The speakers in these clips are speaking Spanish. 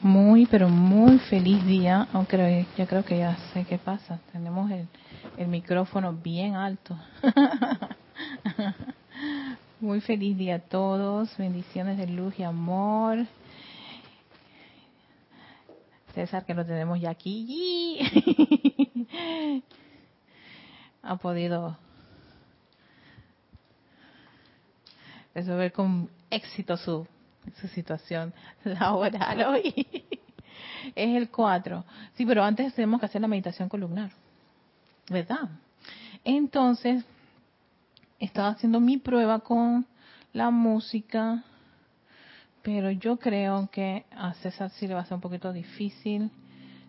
Muy, pero muy feliz día. Aunque yo creo que ya sé qué pasa. Tenemos el, el micrófono bien alto. muy feliz día a todos. Bendiciones de luz y amor. César, que lo tenemos ya aquí. ha podido resolver con éxito su su situación laboral hoy. es el 4. Sí, pero antes tenemos que hacer la meditación columnar. ¿Verdad? Entonces, estaba haciendo mi prueba con la música, pero yo creo que a César sí le va a ser un poquito difícil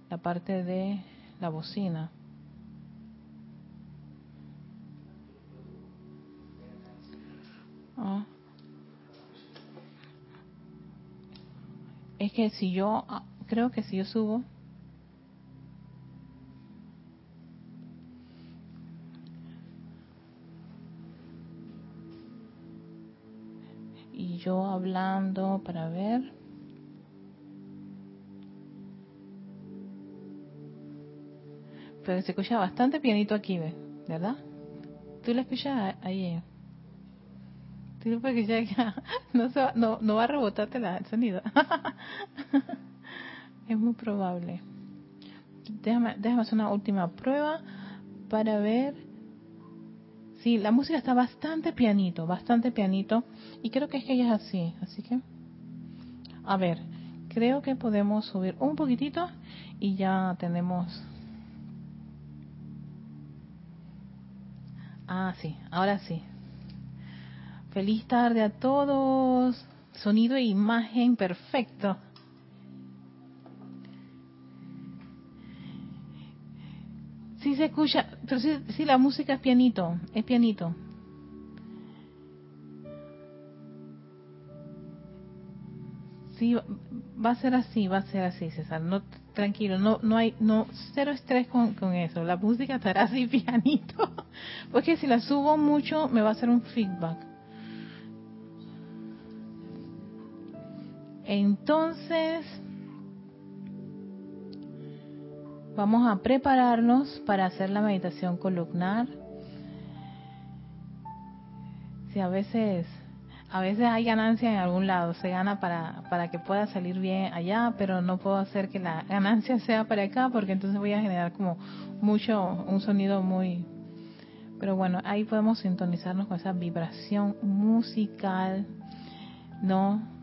la parte de la bocina. Ah. Es que si yo, ah, creo que si yo subo, y yo hablando para ver, pero se escucha bastante pianito aquí, ¿verdad? ¿Tú lo escuchas ahí? no, no, no va a rebotarte el sonido. es muy probable. Déjame, déjame hacer una última prueba para ver. Sí, la música está bastante pianito, bastante pianito. Y creo que es que ella es así. Así que, a ver, creo que podemos subir un poquitito y ya tenemos... Ah, sí, ahora sí. Feliz tarde a todos. Sonido e imagen perfecto. Sí se escucha, pero sí, la música es pianito, es pianito. Sí, va a ser así, va a ser así, César. No, tranquilo, no, no hay, no, cero estrés con, con eso. La música estará así pianito, porque si la subo mucho me va a hacer un feedback. Entonces, vamos a prepararnos para hacer la meditación columnar. Si a veces, a veces hay ganancia en algún lado, se gana para, para que pueda salir bien allá, pero no puedo hacer que la ganancia sea para acá porque entonces voy a generar como mucho, un sonido muy... Pero bueno, ahí podemos sintonizarnos con esa vibración musical, ¿no?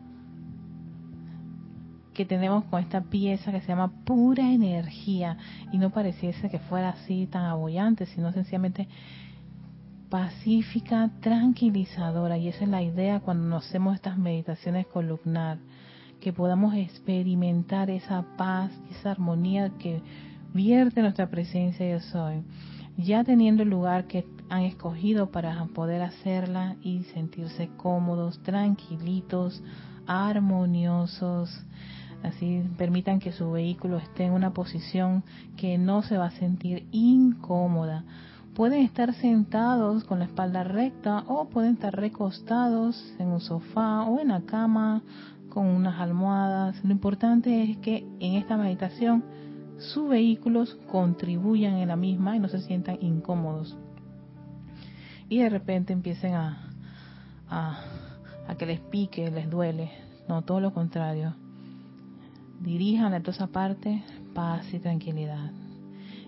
Que tenemos con esta pieza que se llama pura energía y no pareciese que fuera así tan abollante, sino sencillamente pacífica, tranquilizadora. Y esa es la idea cuando nos hacemos estas meditaciones columnar, que podamos experimentar esa paz, esa armonía que vierte nuestra presencia yo soy, ya teniendo el lugar que han escogido para poder hacerla y sentirse cómodos, tranquilitos, armoniosos, Así permitan que su vehículo esté en una posición que no se va a sentir incómoda. Pueden estar sentados con la espalda recta o pueden estar recostados en un sofá o en la cama con unas almohadas. Lo importante es que en esta meditación sus vehículos contribuyan en la misma y no se sientan incómodos. Y de repente empiecen a, a, que les pique, les duele. No, todo lo contrario dirijan a toda esa parte paz y tranquilidad.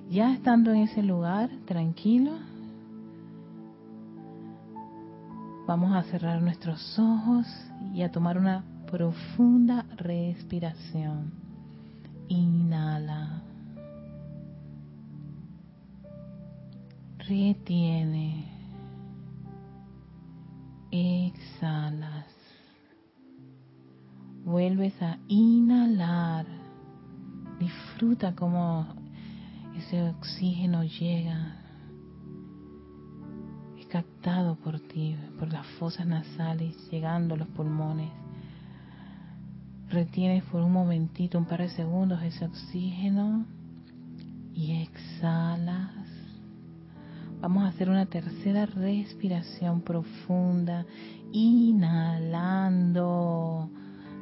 Ya estando en ese lugar tranquilo, vamos a cerrar nuestros ojos y a tomar una profunda respiración. Inhala. Retiene. Exhalas vuelves a inhalar. Disfruta como ese oxígeno llega, es captado por ti, por las fosas nasales, llegando a los pulmones. Retienes por un momentito, un par de segundos ese oxígeno y exhalas. Vamos a hacer una tercera respiración profunda, inhalando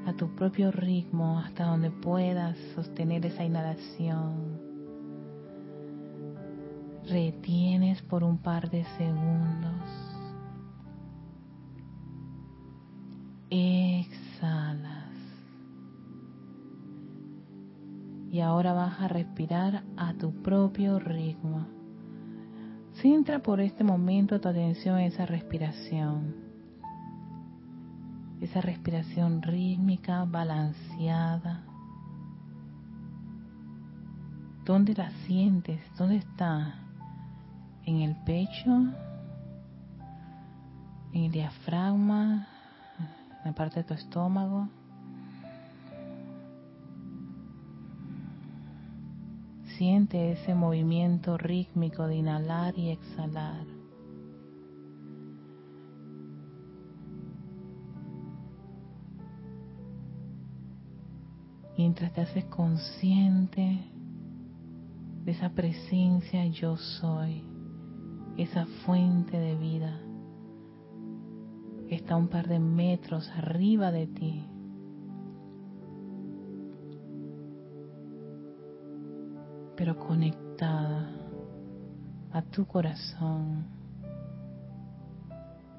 a tu propio ritmo hasta donde puedas sostener esa inhalación. Retienes por un par de segundos. Exhalas. Y ahora vas a respirar a tu propio ritmo. Centra por este momento tu atención en esa respiración esa respiración rítmica, balanceada. ¿Dónde la sientes? ¿Dónde está? ¿En el pecho? ¿En el diafragma? ¿En la parte de tu estómago? Siente ese movimiento rítmico de inhalar y exhalar. Mientras te haces consciente de esa presencia yo soy, esa fuente de vida, está un par de metros arriba de ti. pero conectada a tu corazón,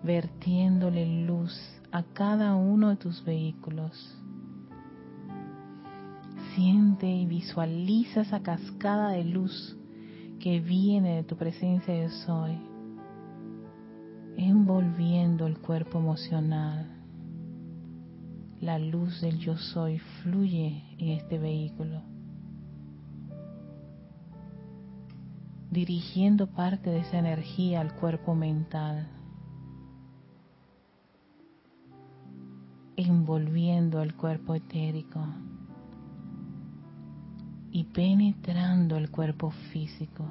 vertiéndole luz a cada uno de tus vehículos siente y visualiza esa cascada de luz que viene de tu presencia yo soy, envolviendo el cuerpo emocional. La luz del yo soy fluye en este vehículo, dirigiendo parte de esa energía al cuerpo mental, envolviendo el cuerpo etérico y penetrando el cuerpo físico.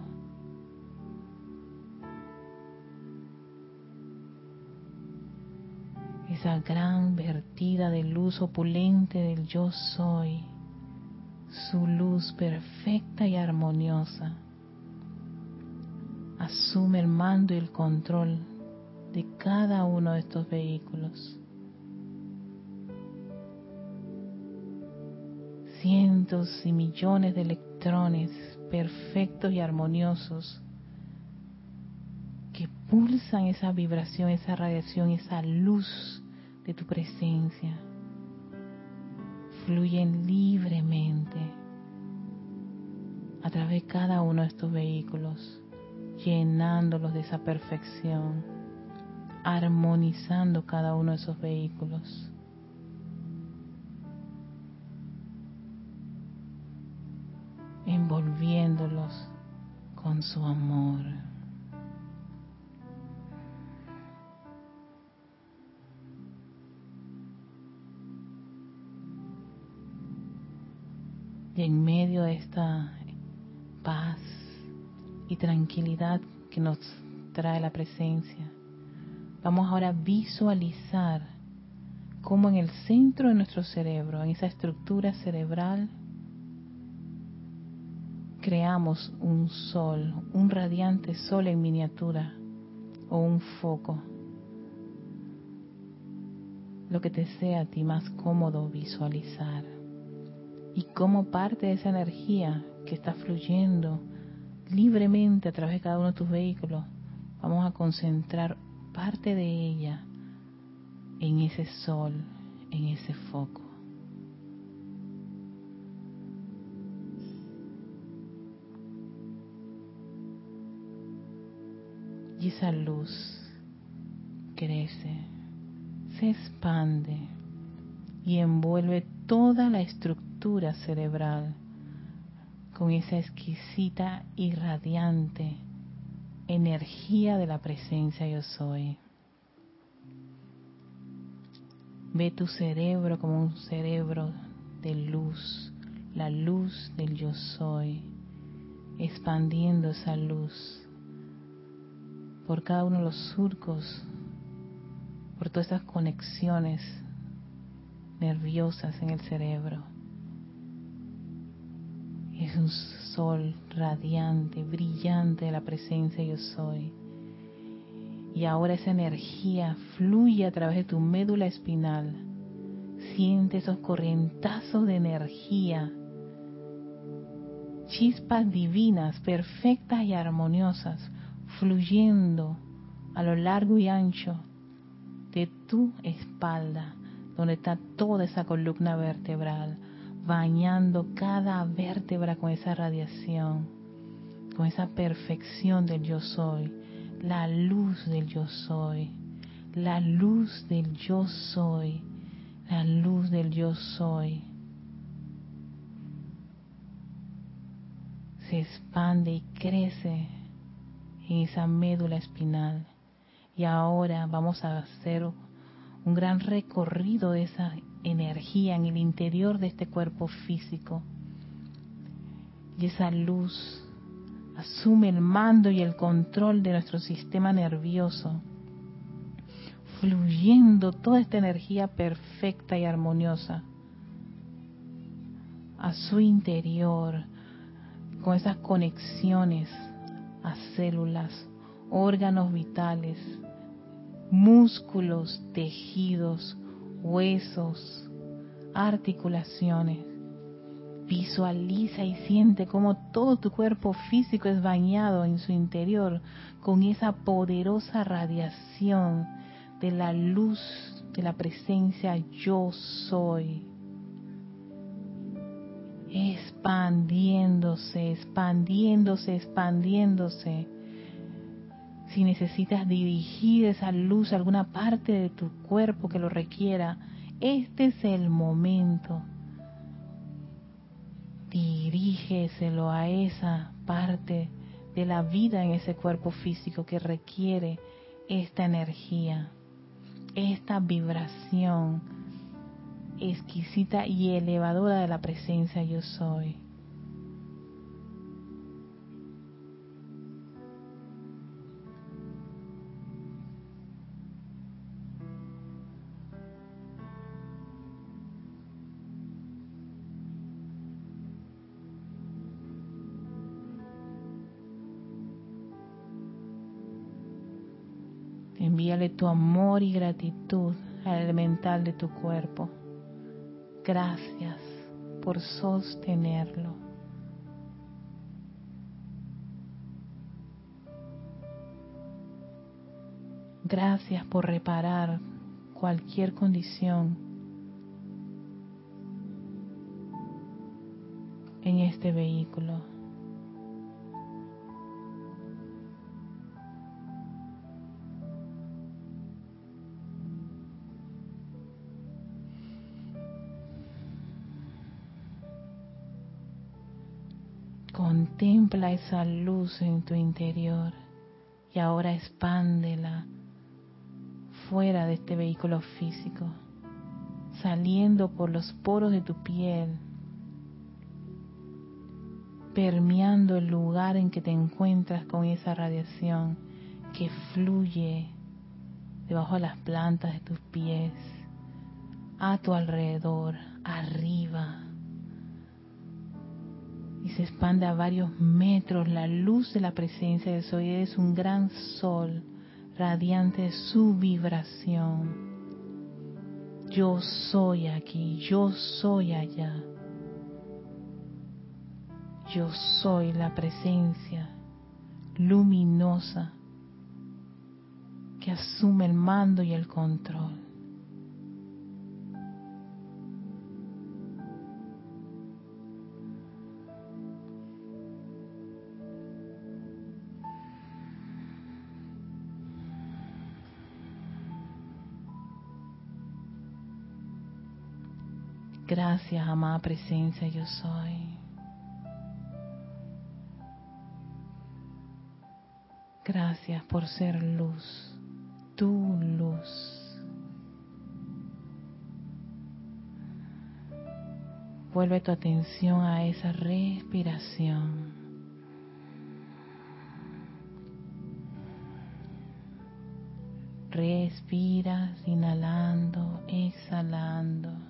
Esa gran vertida de luz opulente del yo soy, su luz perfecta y armoniosa, asume el mando y el control de cada uno de estos vehículos. Cientos y millones de electrones perfectos y armoniosos que pulsan esa vibración, esa radiación, esa luz de tu presencia. Fluyen libremente a través de cada uno de estos vehículos, llenándolos de esa perfección, armonizando cada uno de esos vehículos. Envolviéndolos con su amor. Y en medio de esta paz y tranquilidad que nos trae la presencia, vamos ahora a visualizar cómo en el centro de nuestro cerebro, en esa estructura cerebral, creamos un sol, un radiante sol en miniatura o un foco, lo que te sea a ti más cómodo visualizar. Y como parte de esa energía que está fluyendo libremente a través de cada uno de tus vehículos, vamos a concentrar parte de ella en ese sol, en ese foco. Y esa luz crece, se expande y envuelve toda la estructura cerebral con esa exquisita y radiante energía de la presencia yo soy. Ve tu cerebro como un cerebro de luz, la luz del yo soy, expandiendo esa luz por cada uno de los surcos, por todas estas conexiones nerviosas en el cerebro. Es un sol radiante, brillante de la presencia yo soy. Y ahora esa energía fluye a través de tu médula espinal, siente esos corrientazos de energía, chispas divinas, perfectas y armoniosas, fluyendo a lo largo y ancho de tu espalda, donde está toda esa columna vertebral, bañando cada vértebra con esa radiación, con esa perfección del yo soy, la luz del yo soy, la luz del yo soy, la luz del yo soy. Se expande y crece en esa médula espinal. Y ahora vamos a hacer un gran recorrido de esa energía en el interior de este cuerpo físico. Y esa luz asume el mando y el control de nuestro sistema nervioso, fluyendo toda esta energía perfecta y armoniosa a su interior, con esas conexiones a células, órganos vitales, músculos, tejidos, huesos, articulaciones. Visualiza y siente cómo todo tu cuerpo físico es bañado en su interior con esa poderosa radiación de la luz de la presencia yo soy. Expandiéndose, expandiéndose, expandiéndose si necesitas dirigir esa luz a alguna parte de tu cuerpo que lo requiera, este es el momento. Dirígeselo a esa parte de la vida en ese cuerpo físico que requiere esta energía, esta vibración exquisita y elevadora de la presencia yo soy. Envíale tu amor y gratitud al elemental de tu cuerpo. Gracias por sostenerlo. Gracias por reparar cualquier condición en este vehículo. Contempla esa luz en tu interior y ahora expándela fuera de este vehículo físico, saliendo por los poros de tu piel, permeando el lugar en que te encuentras con esa radiación que fluye debajo de las plantas de tus pies, a tu alrededor, arriba, y se expande a varios metros la luz de la presencia de Soy. Es un gran sol radiante de su vibración. Yo soy aquí, yo soy allá. Yo soy la presencia luminosa que asume el mando y el control. Gracias, amada presencia, yo soy. Gracias por ser luz, tu luz. Vuelve tu atención a esa respiración. Respiras inhalando, exhalando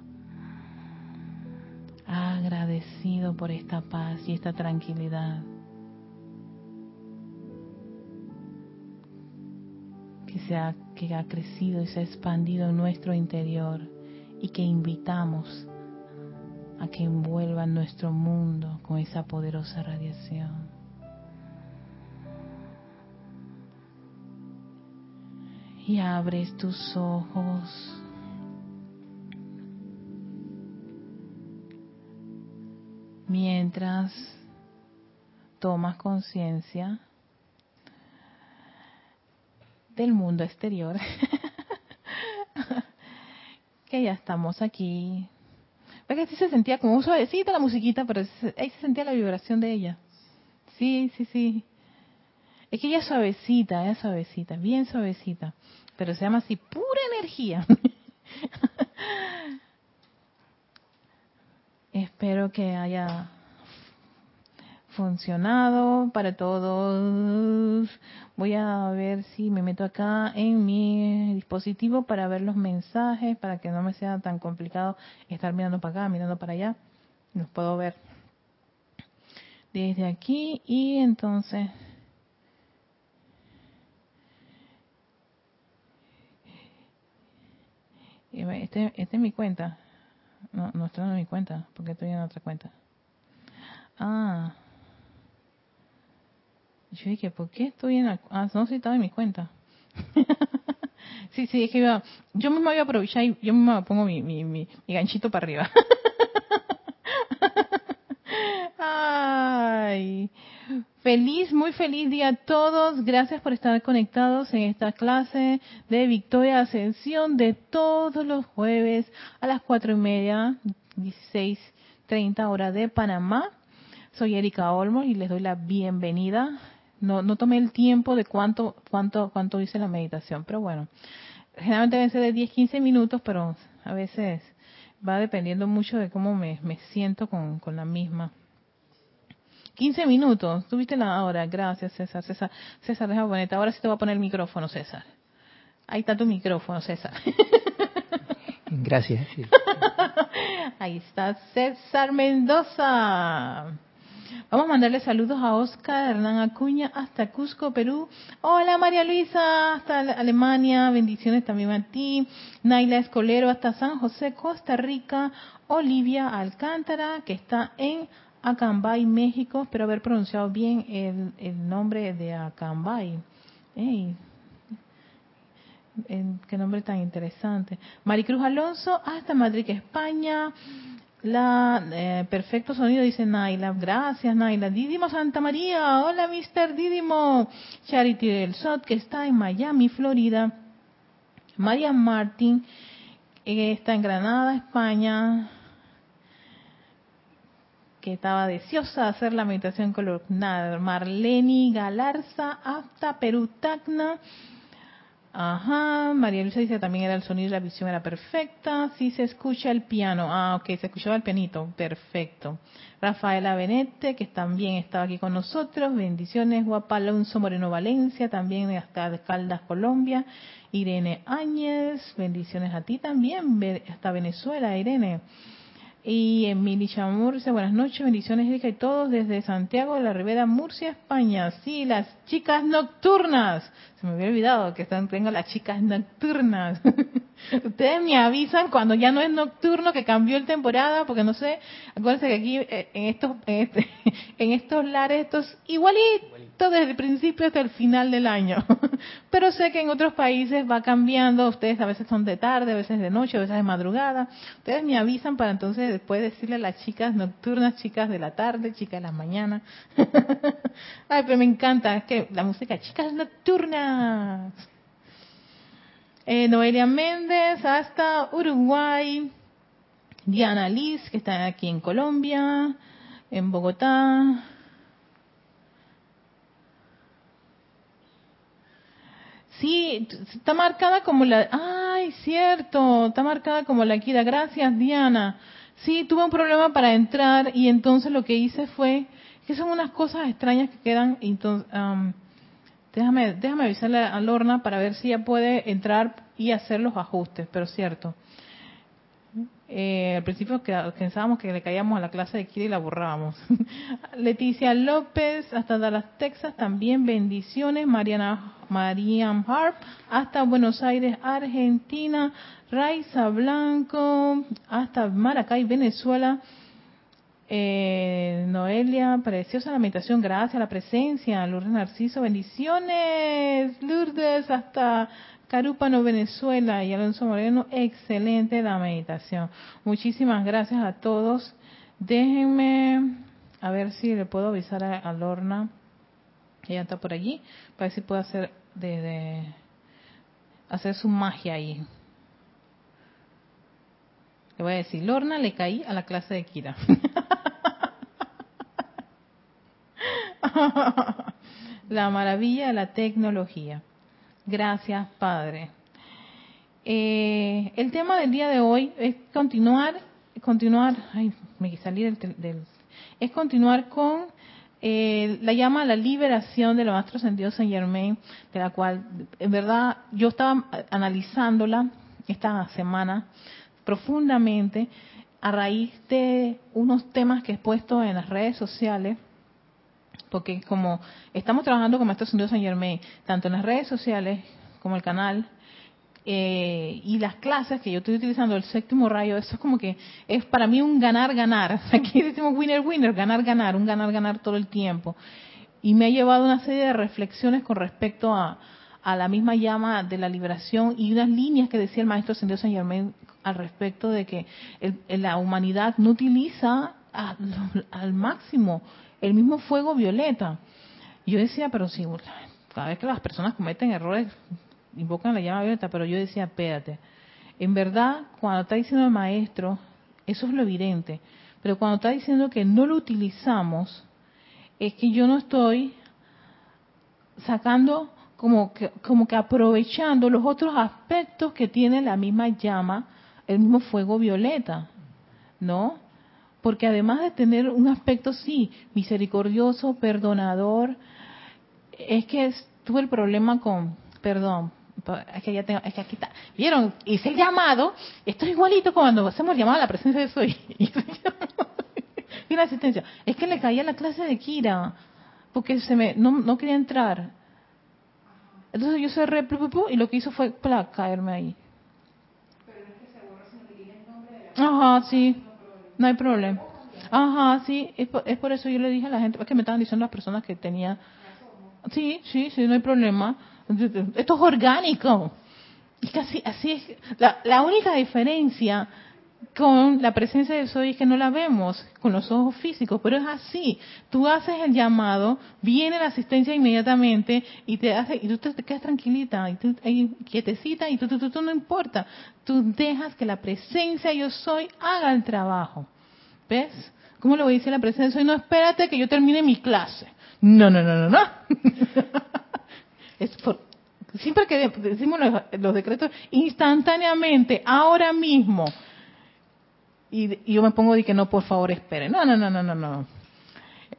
por esta paz y esta tranquilidad que, ha, que ha crecido y se ha expandido en nuestro interior y que invitamos a que envuelva nuestro mundo con esa poderosa radiación. Y abres tus ojos. Mientras tomas conciencia del mundo exterior, que ya estamos aquí que sí se sentía como suavecita la musiquita, pero ahí se sentía la vibración de ella. Sí, sí, sí. Es que ella es suavecita, ella es suavecita, bien suavecita. Pero se llama así, pura energía. Espero que haya funcionado para todos. Voy a ver si me meto acá en mi dispositivo para ver los mensajes, para que no me sea tan complicado estar mirando para acá, mirando para allá. Los puedo ver desde aquí y entonces... Este, este es mi cuenta. No, no estoy en mi cuenta, porque estoy en otra cuenta. Ah, yo dije, ¿por qué estoy en la... Ah, no, si estaba en mi cuenta. sí, sí, es que iba... Yo misma voy a aprovechar y yo misma pongo mi, mi, mi, ganchito para arriba. Ay, feliz, muy feliz día a todos. Gracias por estar conectados en esta clase de Victoria Ascensión de todos los jueves a las cuatro y media, 16.30 hora de Panamá. Soy Erika Olmos y les doy la bienvenida no, no tomé el tiempo de cuánto, cuánto, cuánto hice la meditación, pero bueno, generalmente deben ser de 10, 15 minutos, pero a veces va dependiendo mucho de cómo me, me siento con, con la misma. 15 minutos, tuviste la hora, gracias César, César, César, deja ponerte, ahora sí te voy a poner el micrófono, César. Ahí está tu micrófono, César. Gracias. Ahí está César Mendoza. Vamos a mandarle saludos a Oscar Hernán Acuña hasta Cusco, Perú. Hola María Luisa hasta Alemania. Bendiciones también a ti. Naila Escolero hasta San José, Costa Rica. Olivia Alcántara que está en Acambay, México. Espero haber pronunciado bien el, nombre de Acambay. qué nombre tan interesante. Maricruz Alonso hasta Madrid, España. La eh, perfecto sonido dice Naila, gracias Naila. Didimo Santa María, hola Mr. Didimo. Charity del Sot que está en Miami, Florida. María Martín que está en Granada, España. Que estaba deseosa de hacer la meditación columnar. Marleni Galarza, hasta Perú, Tacna. Ajá, María Luisa dice también era el sonido y la visión era perfecta. Sí se escucha el piano. Ah, ok, se escuchaba el pianito. Perfecto. Rafaela Benete, que también estaba aquí con nosotros. Bendiciones. Guapa Alonso Moreno Valencia, también hasta Caldas, Colombia. Irene Áñez, bendiciones a ti también. Hasta Venezuela, Irene. Y Emily Chamur dice, buenas noches, bendiciones Erika y todos desde Santiago de la Ribera, Murcia, España. Sí, las chicas nocturnas. Se me había olvidado que están, tengo las chicas nocturnas. Ustedes me avisan cuando ya no es nocturno, que cambió el temporada, porque no sé, acuérdense que aquí eh, en estos, en, este, en estos lares, estos igualito desde el principio hasta el final del año. Pero sé que en otros países va cambiando, ustedes a veces son de tarde, a veces de noche, a veces de madrugada. Ustedes me avisan para entonces después decirle a las chicas nocturnas, chicas de la tarde, chicas de la mañana. Ay, pero me encanta, es que la música, chicas nocturnas. Eh, Noelia Méndez hasta Uruguay. Diana Liz, que está aquí en Colombia, en Bogotá. Sí, está marcada como la... Ay, cierto, está marcada como la Kira. Gracias, Diana. Sí, tuve un problema para entrar y entonces lo que hice fue... Que son unas cosas extrañas que quedan... Entonces, déjame, déjame avisarle a Lorna para ver si ella puede entrar y hacer los ajustes, pero cierto. Eh, al principio pensábamos que le caíamos a la clase de Kira y la borrábamos. Leticia López, hasta Dallas, Texas, también bendiciones. Mariana Mariam Harp, hasta Buenos Aires, Argentina. Raiza Blanco, hasta Maracay, Venezuela. Eh, Noelia, preciosa la meditación, gracias a la presencia. Lourdes Narciso, bendiciones. Lourdes, hasta Carúpano, Venezuela. Y Alonso Moreno, excelente la meditación. Muchísimas gracias a todos. Déjenme, a ver si le puedo avisar a, Lorna. Ella está por allí, para ver si puedo hacer, de, hacer su magia ahí. Le voy a decir, Lorna, le caí a la clase de Kira. la maravilla de la tecnología. Gracias, Padre. Eh, el tema del día de hoy es continuar, continuar, ay, me salí del, del es continuar con eh, la llama a la liberación de los maestro sentido Saint Germain, de la cual, en verdad, yo estaba analizándola esta semana profundamente a raíz de unos temas que he puesto en las redes sociales porque como estamos trabajando con Maestro Señor San Germain, tanto en las redes sociales como el canal, eh, y las clases que yo estoy utilizando, el séptimo rayo, eso es como que es para mí un ganar-ganar. Aquí decimos winner-winner, ganar-ganar, un ganar-ganar todo el tiempo. Y me ha llevado una serie de reflexiones con respecto a, a la misma llama de la liberación y unas líneas que decía el Maestro Ascendido San Germain al respecto de que la humanidad no utiliza al máximo el mismo fuego violeta. yo decía, pero si cada vez que las personas cometen errores, invocan la llama violeta, pero yo decía, espérate, en verdad, cuando está diciendo el maestro, eso es lo evidente, pero cuando está diciendo que no lo utilizamos, es que yo no estoy sacando como que, como que aprovechando los otros aspectos que tiene la misma llama, el mismo fuego violeta, ¿no? porque además de tener un aspecto, sí, misericordioso, perdonador, es que tuve el problema con, perdón, es que ya tengo, es que aquí está, vieron, hice el llamado, esto es igualito cuando hacemos el llamado a la presencia de soy, y la asistencia, es que le caía la clase de Kira, porque se me, no, no quería entrar, entonces yo cerré y lo que hizo fue caerme ahí. Pero no es que se borra, sino que el nombre de la... Ajá, sí. No hay problema. Ajá, sí, es por, eso yo le dije a la gente, es que me estaban diciendo las personas que tenía... Sí, sí, sí, no hay problema. Esto es orgánico. Y casi así es. La, la única diferencia con la presencia de soy que no la vemos con los ojos físicos, pero es así. Tú haces el llamado, viene la asistencia inmediatamente y te hace y tú te, quedas tranquilita y tú quietecita y tú, tú, tú, no importa. Tú dejas que la presencia yo soy haga el trabajo. ¿Ves? ¿Cómo lo dice la presencia de soy? No espérate que yo termine mi clase. No, no, no, no, no. es siempre que decimos los, los decretos instantáneamente, ahora mismo y, yo me pongo de que no, por favor, espere. No, no, no, no, no, no.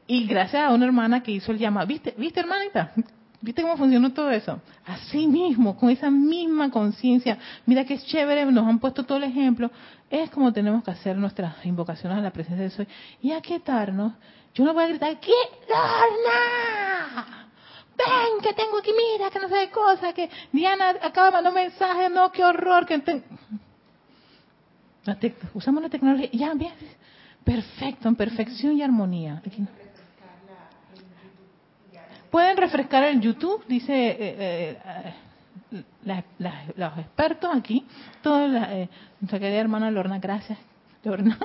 Y gracias a una hermana que hizo el llamado, ¿viste, hermanita? ¿Viste cómo funcionó todo eso? Así mismo, con esa misma conciencia. Mira que es chévere, nos han puesto todo el ejemplo. Es como tenemos que hacer nuestras invocaciones a la presencia de Soy. Y aquietarnos. Yo no voy a gritar, ¿qué? ¡Lorna! ven, que tengo aquí, mira, que no sé de cosas, que Diana acaba de mandar un mensaje, no, qué horror, que usamos la tecnología, ya, bien, perfecto, en perfección y armonía. Pueden refrescar el YouTube, dice eh, eh, los expertos aquí, toda la, eh, hermana Lorna, gracias, Lorna.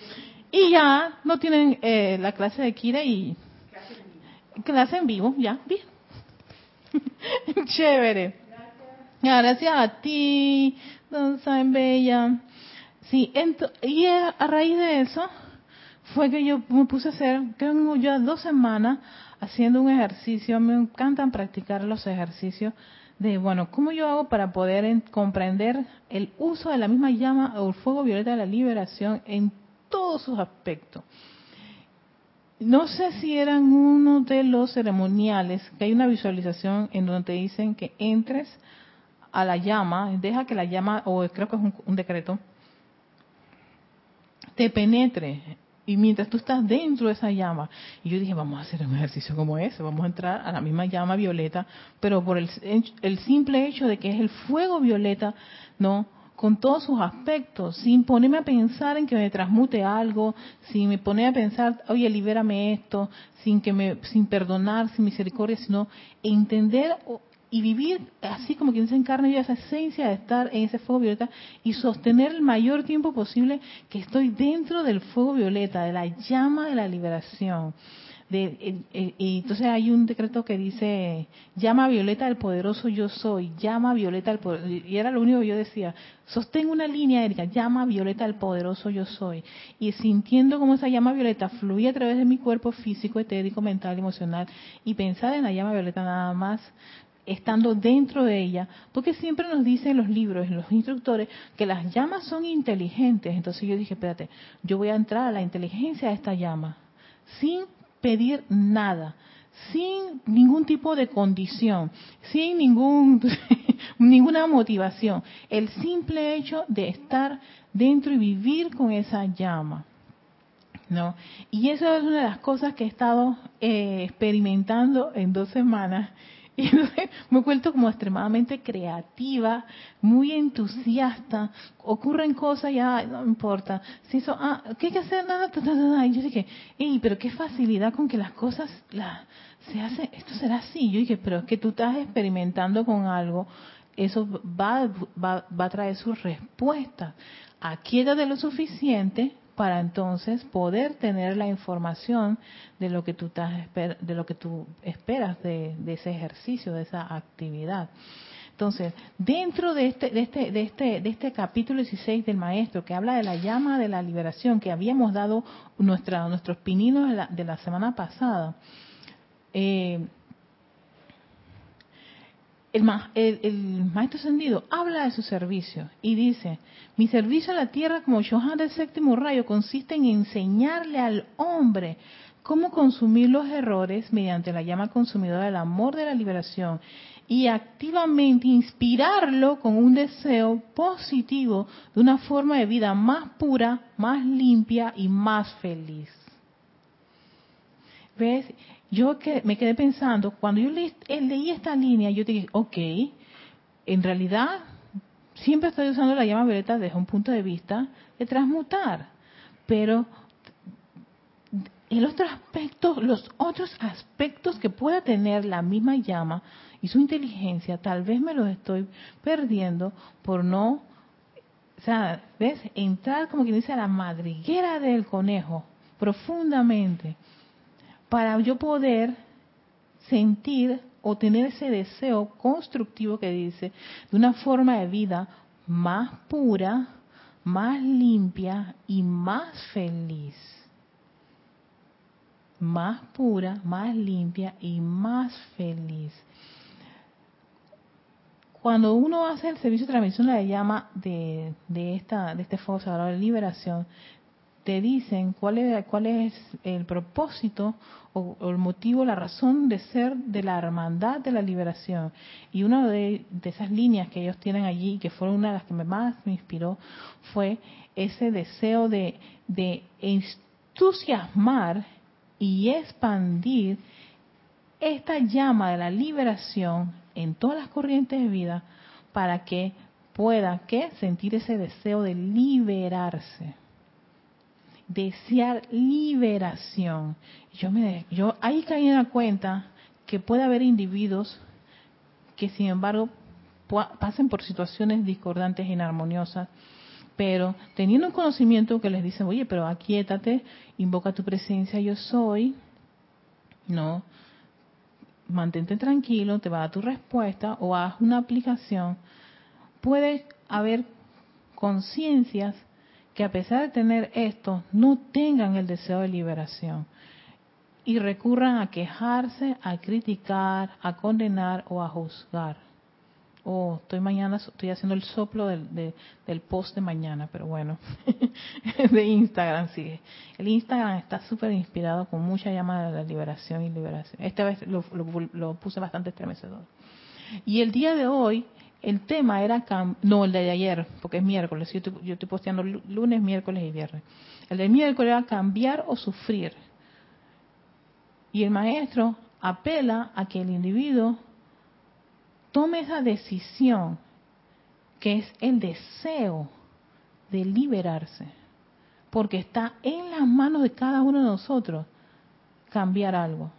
y ya no tienen eh, la clase de Kira y clase en vivo, ya, bien. Chévere. Gracias. Gracias a ti, don Bella. Sí, y a, raíz de eso fue que yo me puse a hacer, tengo ya dos semanas haciendo un ejercicio, me encantan practicar los ejercicios de, bueno, ¿cómo yo hago para poder comprender el uso de la misma llama o el fuego violeta de la liberación en todos sus aspectos? No sé si eran uno de los ceremoniales, que hay una visualización en donde te dicen que entres a la llama, deja que la llama, o creo que es un decreto, te penetre y mientras tú estás dentro de esa llama, y yo dije, vamos a hacer un ejercicio como ese, vamos a entrar a la misma llama violeta, pero por el, el simple hecho de que es el fuego violeta, ¿no? con todos sus aspectos, sin ponerme a pensar en que me transmute algo, sin me poner a pensar, oye, libérame esto, sin que me, sin perdonar, sin misericordia, sino entender y vivir así como quien se encarna esa esencia de estar en ese fuego violeta y sostener el mayor tiempo posible que estoy dentro del fuego violeta, de la llama de la liberación. De, y entonces hay un decreto que dice, llama violeta del poderoso yo soy, llama violeta del poderoso, y era lo único que yo decía, sostengo una línea, Erika, llama violeta del poderoso yo soy, y sintiendo como esa llama violeta fluye a través de mi cuerpo físico, etérico, mental, emocional, y pensar en la llama violeta nada más, estando dentro de ella, porque siempre nos dicen los libros, los instructores, que las llamas son inteligentes. Entonces yo dije, espérate, yo voy a entrar a la inteligencia de esta llama, sin pedir nada, sin ningún tipo de condición, sin ningún, ninguna motivación. El simple hecho de estar dentro y vivir con esa llama. ¿No? Y eso es una de las cosas que he estado eh, experimentando en dos semanas y me he vuelto como extremadamente creativa, muy entusiasta. Ocurren cosas, ya no importa. Si eso, ah, ¿qué hay que hacer? Nada, Y yo dije, ey, pero qué facilidad con que las cosas la, se hacen. Esto será así. Yo dije, pero es que tú estás experimentando con algo. Eso va, va, va a traer su respuesta. de lo suficiente para entonces poder tener la información de lo que tú, estás, de lo que tú esperas de, ese ejercicio, de esa actividad. Entonces, dentro de este, de este, de este, de este capítulo 16 del maestro que habla de la llama de la liberación que habíamos dado nuestra, nuestros pininos de la, de la semana pasada, eh, el, maestro ascendido habla de su servicio y dice, mi servicio a la tierra como Shohan del séptimo rayo consiste en enseñarle al hombre cómo consumir los errores mediante la llama consumidora del amor de la liberación y activamente inspirarlo con un deseo positivo de una forma de vida más pura, más limpia y más feliz. ¿Ves? Yo que me quedé pensando, cuando yo leí, eh, leí esta línea, yo dije, ok, en realidad siempre estoy usando la llama violeta desde un punto de vista de transmutar, pero el otro aspecto, los otros aspectos que pueda tener la misma llama y su inteligencia, tal vez me los estoy perdiendo por no, o sea, ¿ves? Entrar como quien dice a la madriguera del conejo, profundamente para yo poder sentir o tener ese deseo constructivo que dice de una forma de vida más pura, más limpia y más feliz. Más pura, más limpia y más feliz. Cuando uno hace el servicio de transmisión, la llama de, de, esta, de este fuego sagrado de liberación, te dicen cuál es, cuál es el propósito o, el motivo, la razón de ser de la hermandad de la liberación. Y una de, esas líneas que ellos tienen allí, que fueron una de las que más me inspiró, fue ese deseo de, de entusiasmar y expandir esta llama de la liberación en todas las corrientes de vida para que pueda que sentir ese deseo de liberarse desear liberación. Yo me yo ahí caí en la cuenta que puede haber individuos que sin embargo pasen por situaciones discordantes e inarmoniosas, pero teniendo un conocimiento que les dice, oye, pero aquíétate, invoca tu presencia, yo soy, no, mantente tranquilo, te va a dar tu respuesta o haz una aplicación, puede haber conciencias que a pesar de tener esto, no tengan el deseo de liberación y recurran a quejarse, a criticar, a condenar o a juzgar. Oh, estoy mañana, estoy haciendo el soplo del, post de mañana, pero bueno, de Instagram, sí. El Instagram está súper inspirado con mucha llama de la liberación y liberación. Esta vez lo puse bastante estremecedor. Y el día de hoy el tema era, no, el de ayer, porque es miércoles, yo estoy, yo estoy posteando lunes, miércoles y viernes. El de miércoles era cambiar o sufrir. Y el maestro apela a que el individuo tome esa decisión, que es el deseo de liberarse, porque está en las manos de cada uno de nosotros cambiar algo.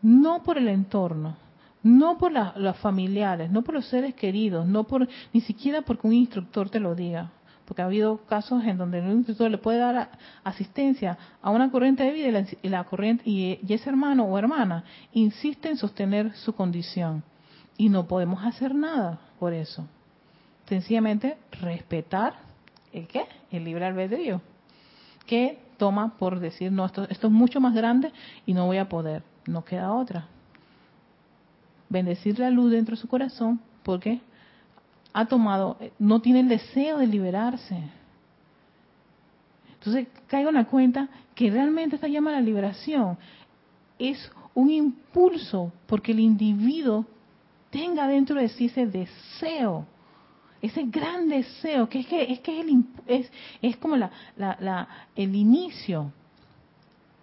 No por el entorno, no por los familiares, no por los seres queridos, no por ni siquiera porque un instructor te lo diga, porque ha habido casos en donde un instructor le puede dar asistencia a una corriente de vida y la, corriente y, ese hermano o hermana insiste en sostener su condición. Y no podemos hacer nada por eso. Sencillamente respetar el qué, el libre albedrío, que toma por decir no esto, esto es mucho más grande y no voy a poder, no queda otra bendecir la luz dentro de su corazón porque ha tomado, no tiene el deseo de liberarse. Entonces caigo en la cuenta que realmente esta llama a la liberación es un impulso porque el individuo tenga dentro de sí ese deseo, ese gran deseo, que es que es, que es, el, es, es como la, la, la, el inicio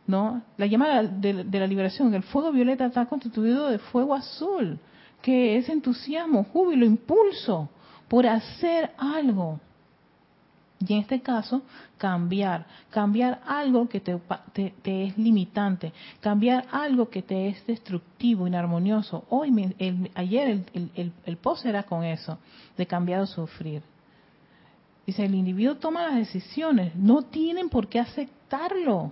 ¿no? La llama de, la liberación, el fuego violeta está constituido de fuego azul, que es entusiasmo, júbilo, impulso por hacer algo. Y en este caso, cambiar, cambiar algo que te, es limitante, cambiar algo que te es destructivo, inarmonioso. Hoy, ayer el, el, el post era con eso, de cambiar o sufrir. Dice, el individuo toma las decisiones, no tienen por qué aceptarlo.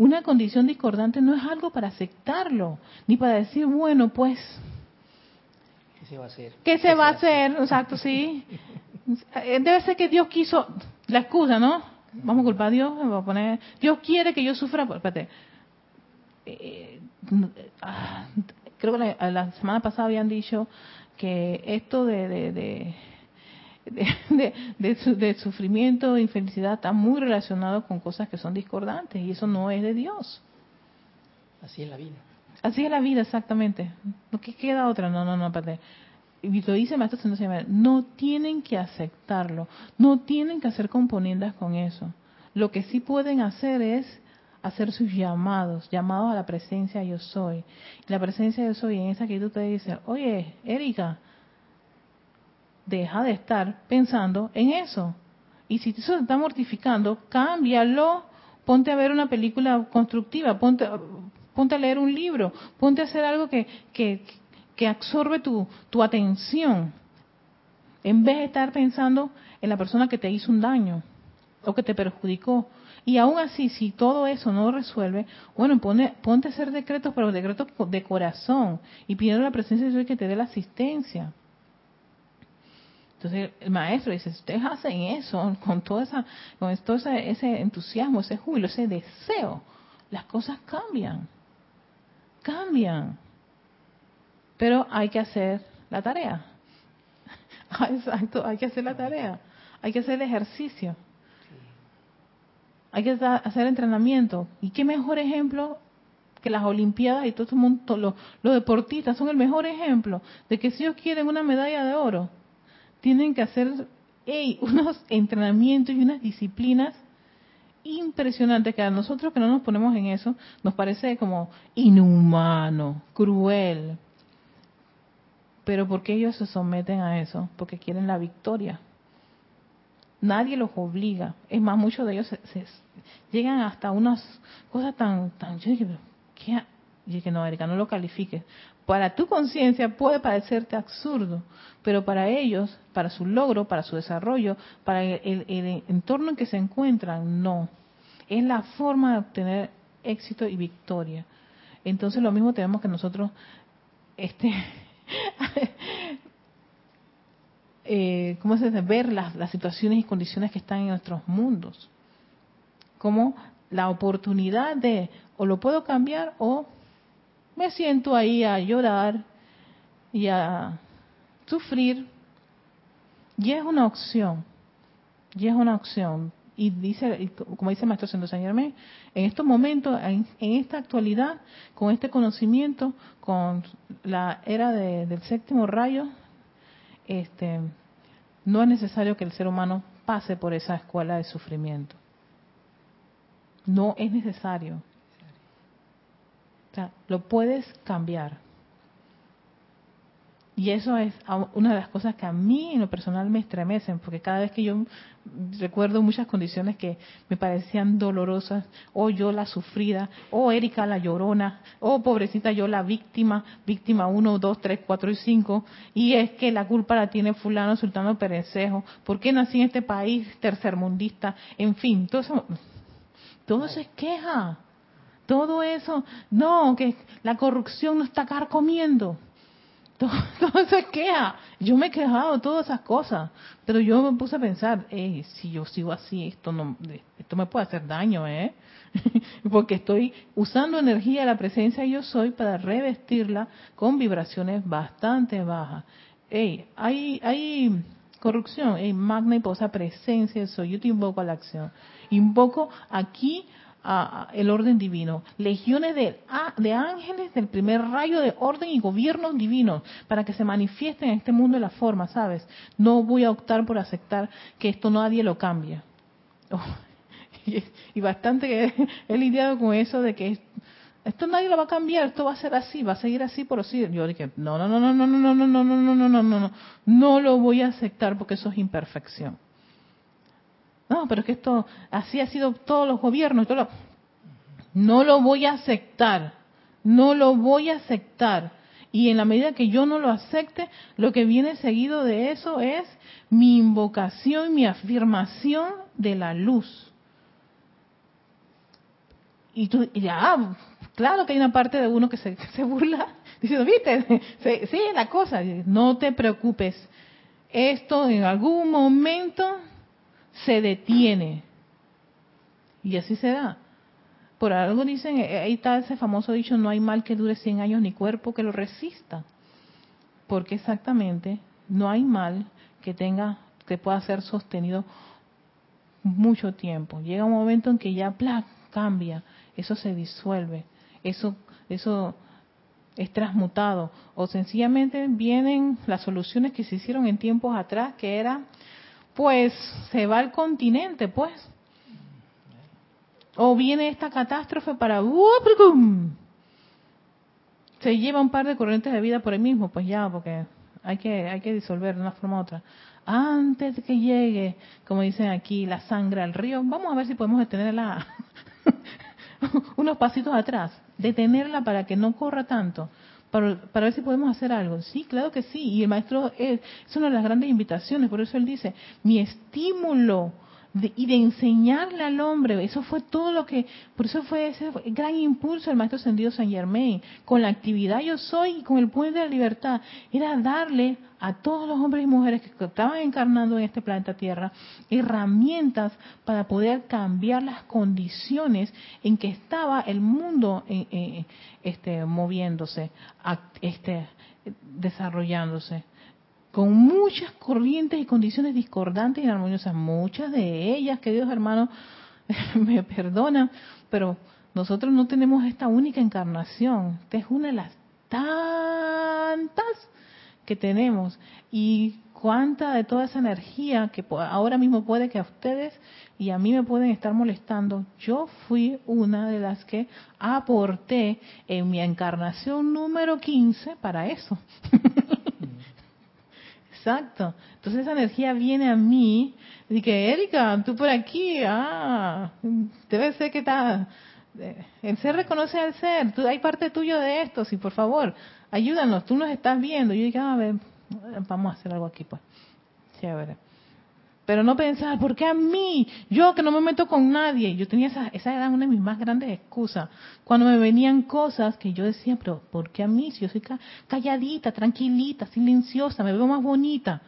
Una condición discordante no es algo para aceptarlo, ni para decir, bueno, pues... ¿Qué se va a hacer? ¿Qué se va a hacer? Exacto, sí. Debe ser que Dios quiso, la excusa, ¿no? Vamos a culpar a Dios, a poner, Dios quiere que yo sufra, espérate, eh, ah, creo que la, semana pasada habían dicho que esto de de, de, sufrimiento e infelicidad está muy relacionado con cosas que son discordantes y eso no es de Dios. Así es la vida. Así es la vida, exactamente. No que queda otra, no, no, no, espérate. Y lo dice Maestro no tienen que aceptarlo, no tienen que hacer componendas con eso. Lo que sí pueden hacer es hacer sus llamados, llamados a la presencia yo soy. La presencia yo soy en esa que tú te dices, oye, Erika, deja de estar pensando en eso. Y si eso te está mortificando, cámbialo, ponte a ver una película constructiva, ponte, ponte a leer un libro, ponte a hacer algo que, que, que absorbe tu, tu atención, en vez de estar pensando en la persona que te hizo un daño o que te perjudicó. Y aún así, si todo eso no resuelve, bueno, ponte a hacer decretos, pero decretos de corazón y pidiendo la presencia de Dios que te dé la asistencia. Entonces el maestro dice, ustedes hacen eso, con, toda esa, con todo ese, entusiasmo, ese júbilo, ese deseo, las cosas cambian. Cambian. Pero hay que hacer la tarea. Exacto, hay que hacer la tarea. Hay que hacer el ejercicio. Hay que hacer entrenamiento. ¿Y qué mejor ejemplo que las Olimpiadas y todo el mundo, los, los deportistas son el mejor ejemplo de que si ellos quieren una medalla de oro, tienen que hacer unos entrenamientos y unas disciplinas impresionantes que a nosotros que no nos ponemos en eso nos parece como inhumano, cruel. Pero ¿por qué ellos se someten a eso? Porque quieren la victoria. Nadie los obliga. Es más, muchos de ellos se, llegan hasta unas cosas tan... tan yo dije, ¿qué? Yo dije, no, Erika, no lo califiques para tu conciencia puede parecerte absurdo, pero para ellos, para su logro, para su desarrollo, para el, entorno en que se encuentran, no. Es la forma de obtener éxito y victoria. Entonces lo mismo tenemos que nosotros este eh, ¿cómo se dice? ver las, las, situaciones y condiciones que están en nuestros mundos como la oportunidad de o lo puedo cambiar o me siento ahí a llorar y a sufrir. Y es una opción, y es una opción. Y dice, como dice el maestro Sendo en estos momentos, en, esta actualidad, con este conocimiento, con la era del séptimo rayo, este, no es necesario que el ser humano pase por esa escuela de sufrimiento. No es necesario. O sea, lo puedes cambiar. Y eso es una de las cosas que a mí en lo personal me estremecen, porque cada vez que yo recuerdo muchas condiciones que me parecían dolorosas, o yo la sufrida, o Erika la llorona, o pobrecita yo la víctima, víctima 1, 2, 3, 4 y 5, y es que la culpa la tiene fulano, sultano perecejo, ¿por qué nací en este país tercermundista? En fin, todo eso, todo eso es queja. Todo eso, no, que la corrupción nos está carcomiendo todo, se queja. Yo me he quejado de todas esas cosas, pero yo me puse a pensar, si yo sigo así, esto no, esto me puede hacer daño, ¿eh? Porque estoy usando energía de la presencia yo soy para revestirla con vibraciones bastante bajas. Hey, hay, hay corrupción, magna y posa presencia soy. Yo te invoco a la acción. Invoco aquí el orden divino, legiones de, ángeles del primer rayo de orden y gobiernos divinos para que se manifiesten en este mundo de la forma, ¿sabes? No voy a optar por aceptar que esto nadie lo cambie. Oh, y, bastante he, lidiado con eso de que esto nadie lo va a cambiar, esto va a ser así, va a seguir así por así. Yo dije, no, no, no, no, no, no, no, no, no, no, no, no, no, no, no lo voy a aceptar porque eso es imperfección. No, pero es que esto, así ha sido todos los gobiernos. No lo voy a aceptar. No lo voy a aceptar. Y en la medida que yo no lo acepte, lo que viene seguido de eso es mi invocación, mi afirmación de la luz. Y tú, ya, claro que hay una parte de uno que se, se burla, diciendo, viste, sí, la cosa, no te preocupes, esto en algún momento se detiene. Y así se da. Por algo dicen, eh, ahí está ese famoso dicho, no hay mal que dure 100 años ni cuerpo que lo resista. Porque exactamente no hay mal que tenga, que pueda ser sostenido mucho tiempo. Llega un momento en que ya ¡plac! cambia, eso se disuelve, eso, eso es transmutado. O sencillamente vienen las soluciones que se hicieron en tiempos atrás, que era pues se va al continente, pues. O viene esta catástrofe para... Se lleva un par de corrientes de vida por ahí mismo, pues ya, porque hay que, hay que disolver de una forma u otra. Antes de que llegue, como dicen aquí, la sangre al río, vamos a ver si podemos detenerla unos pasitos atrás, detenerla para que no corra tanto para, ver si podemos hacer algo. Sí, claro que sí. Y el maestro es, es una de las grandes invitaciones, por eso él dice, mi estímulo y de enseñarle al hombre, eso fue todo lo que, por eso fue ese gran impulso del maestro ascendido San Germain, con la actividad yo soy y con el puente de la libertad, era darle a todos los hombres y mujeres que estaban encarnando en este planeta Tierra herramientas para poder cambiar las condiciones en que estaba el mundo eh, eh, este, moviéndose, este, desarrollándose con muchas corrientes y condiciones discordantes y armoniosas, muchas de ellas, que Dios hermano me perdona, pero nosotros no tenemos esta única encarnación, esta es una de las tantas que tenemos y cuánta de toda esa energía que ahora mismo puede que a ustedes y a mí me pueden estar molestando, yo fui una de las que aporté en mi encarnación número 15 para eso. Exacto. Entonces esa energía viene a mí y que, Erika, tú por aquí, ah, debe ser que está... Eh, el ser reconoce al ser, tú, hay parte tuyo de esto, sí, por favor, ayúdanos, tú nos estás viendo. Yo dije, ah, a ver, vamos a hacer algo aquí, pues. Chévere. Pero no pensar, ¿por qué a mí? Yo que no me meto con nadie. Yo tenía esa, esa era una de mis más grandes excusas. Cuando me venían cosas que yo decía, pero ¿por qué a mí? Si yo soy calladita, tranquilita, silenciosa, me veo más bonita.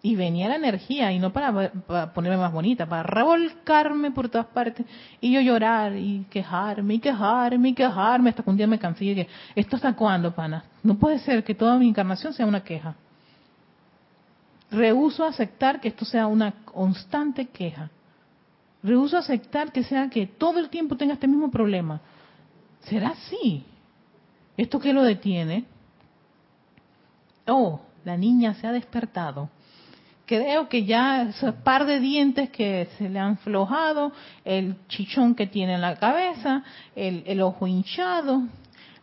Y venía la energía, y no para, ponerme más bonita, para revolcarme por todas partes. Y yo llorar, y quejarme, y quejarme, y quejarme, hasta que un día me cansé y dije, ¿esto hasta cuándo, pana? No puede ser que toda mi encarnación sea una queja. Rehuso aceptar que esto sea una constante queja. Rehuso aceptar que sea que todo el tiempo tenga este mismo problema. ¿Será así? ¿Esto qué lo detiene? Oh, la niña se ha despertado. Creo que ya ese par de dientes que se le han flojado, el chichón que tiene en la cabeza, el, el ojo hinchado,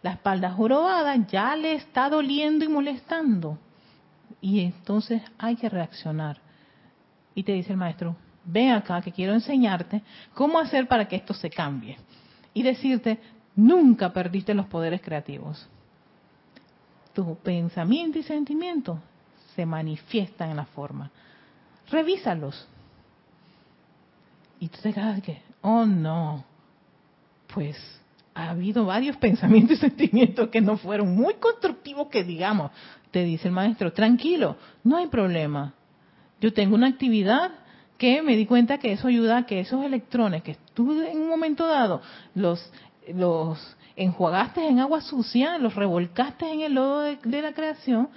la espalda jorobada, ya le está doliendo y molestando. Y entonces hay que reaccionar. Y te dice el maestro, ven acá que quiero enseñarte cómo hacer para que esto se cambie. Y decirte, nunca perdiste los poderes creativos. Tu pensamiento y sentimiento se manifiestan en la forma. Revísalos. Y tú te quedas que, oh no, pues ha habido varios pensamientos y sentimientos que no fueron muy constructivos que digamos. Te dice el maestro, tranquilo, no hay problema. Yo tengo una actividad que me di cuenta que eso ayuda a que esos electrones que tú en un momento dado los, los enjuagaste en agua sucia, los revolcaste en el lodo de, de, la creación,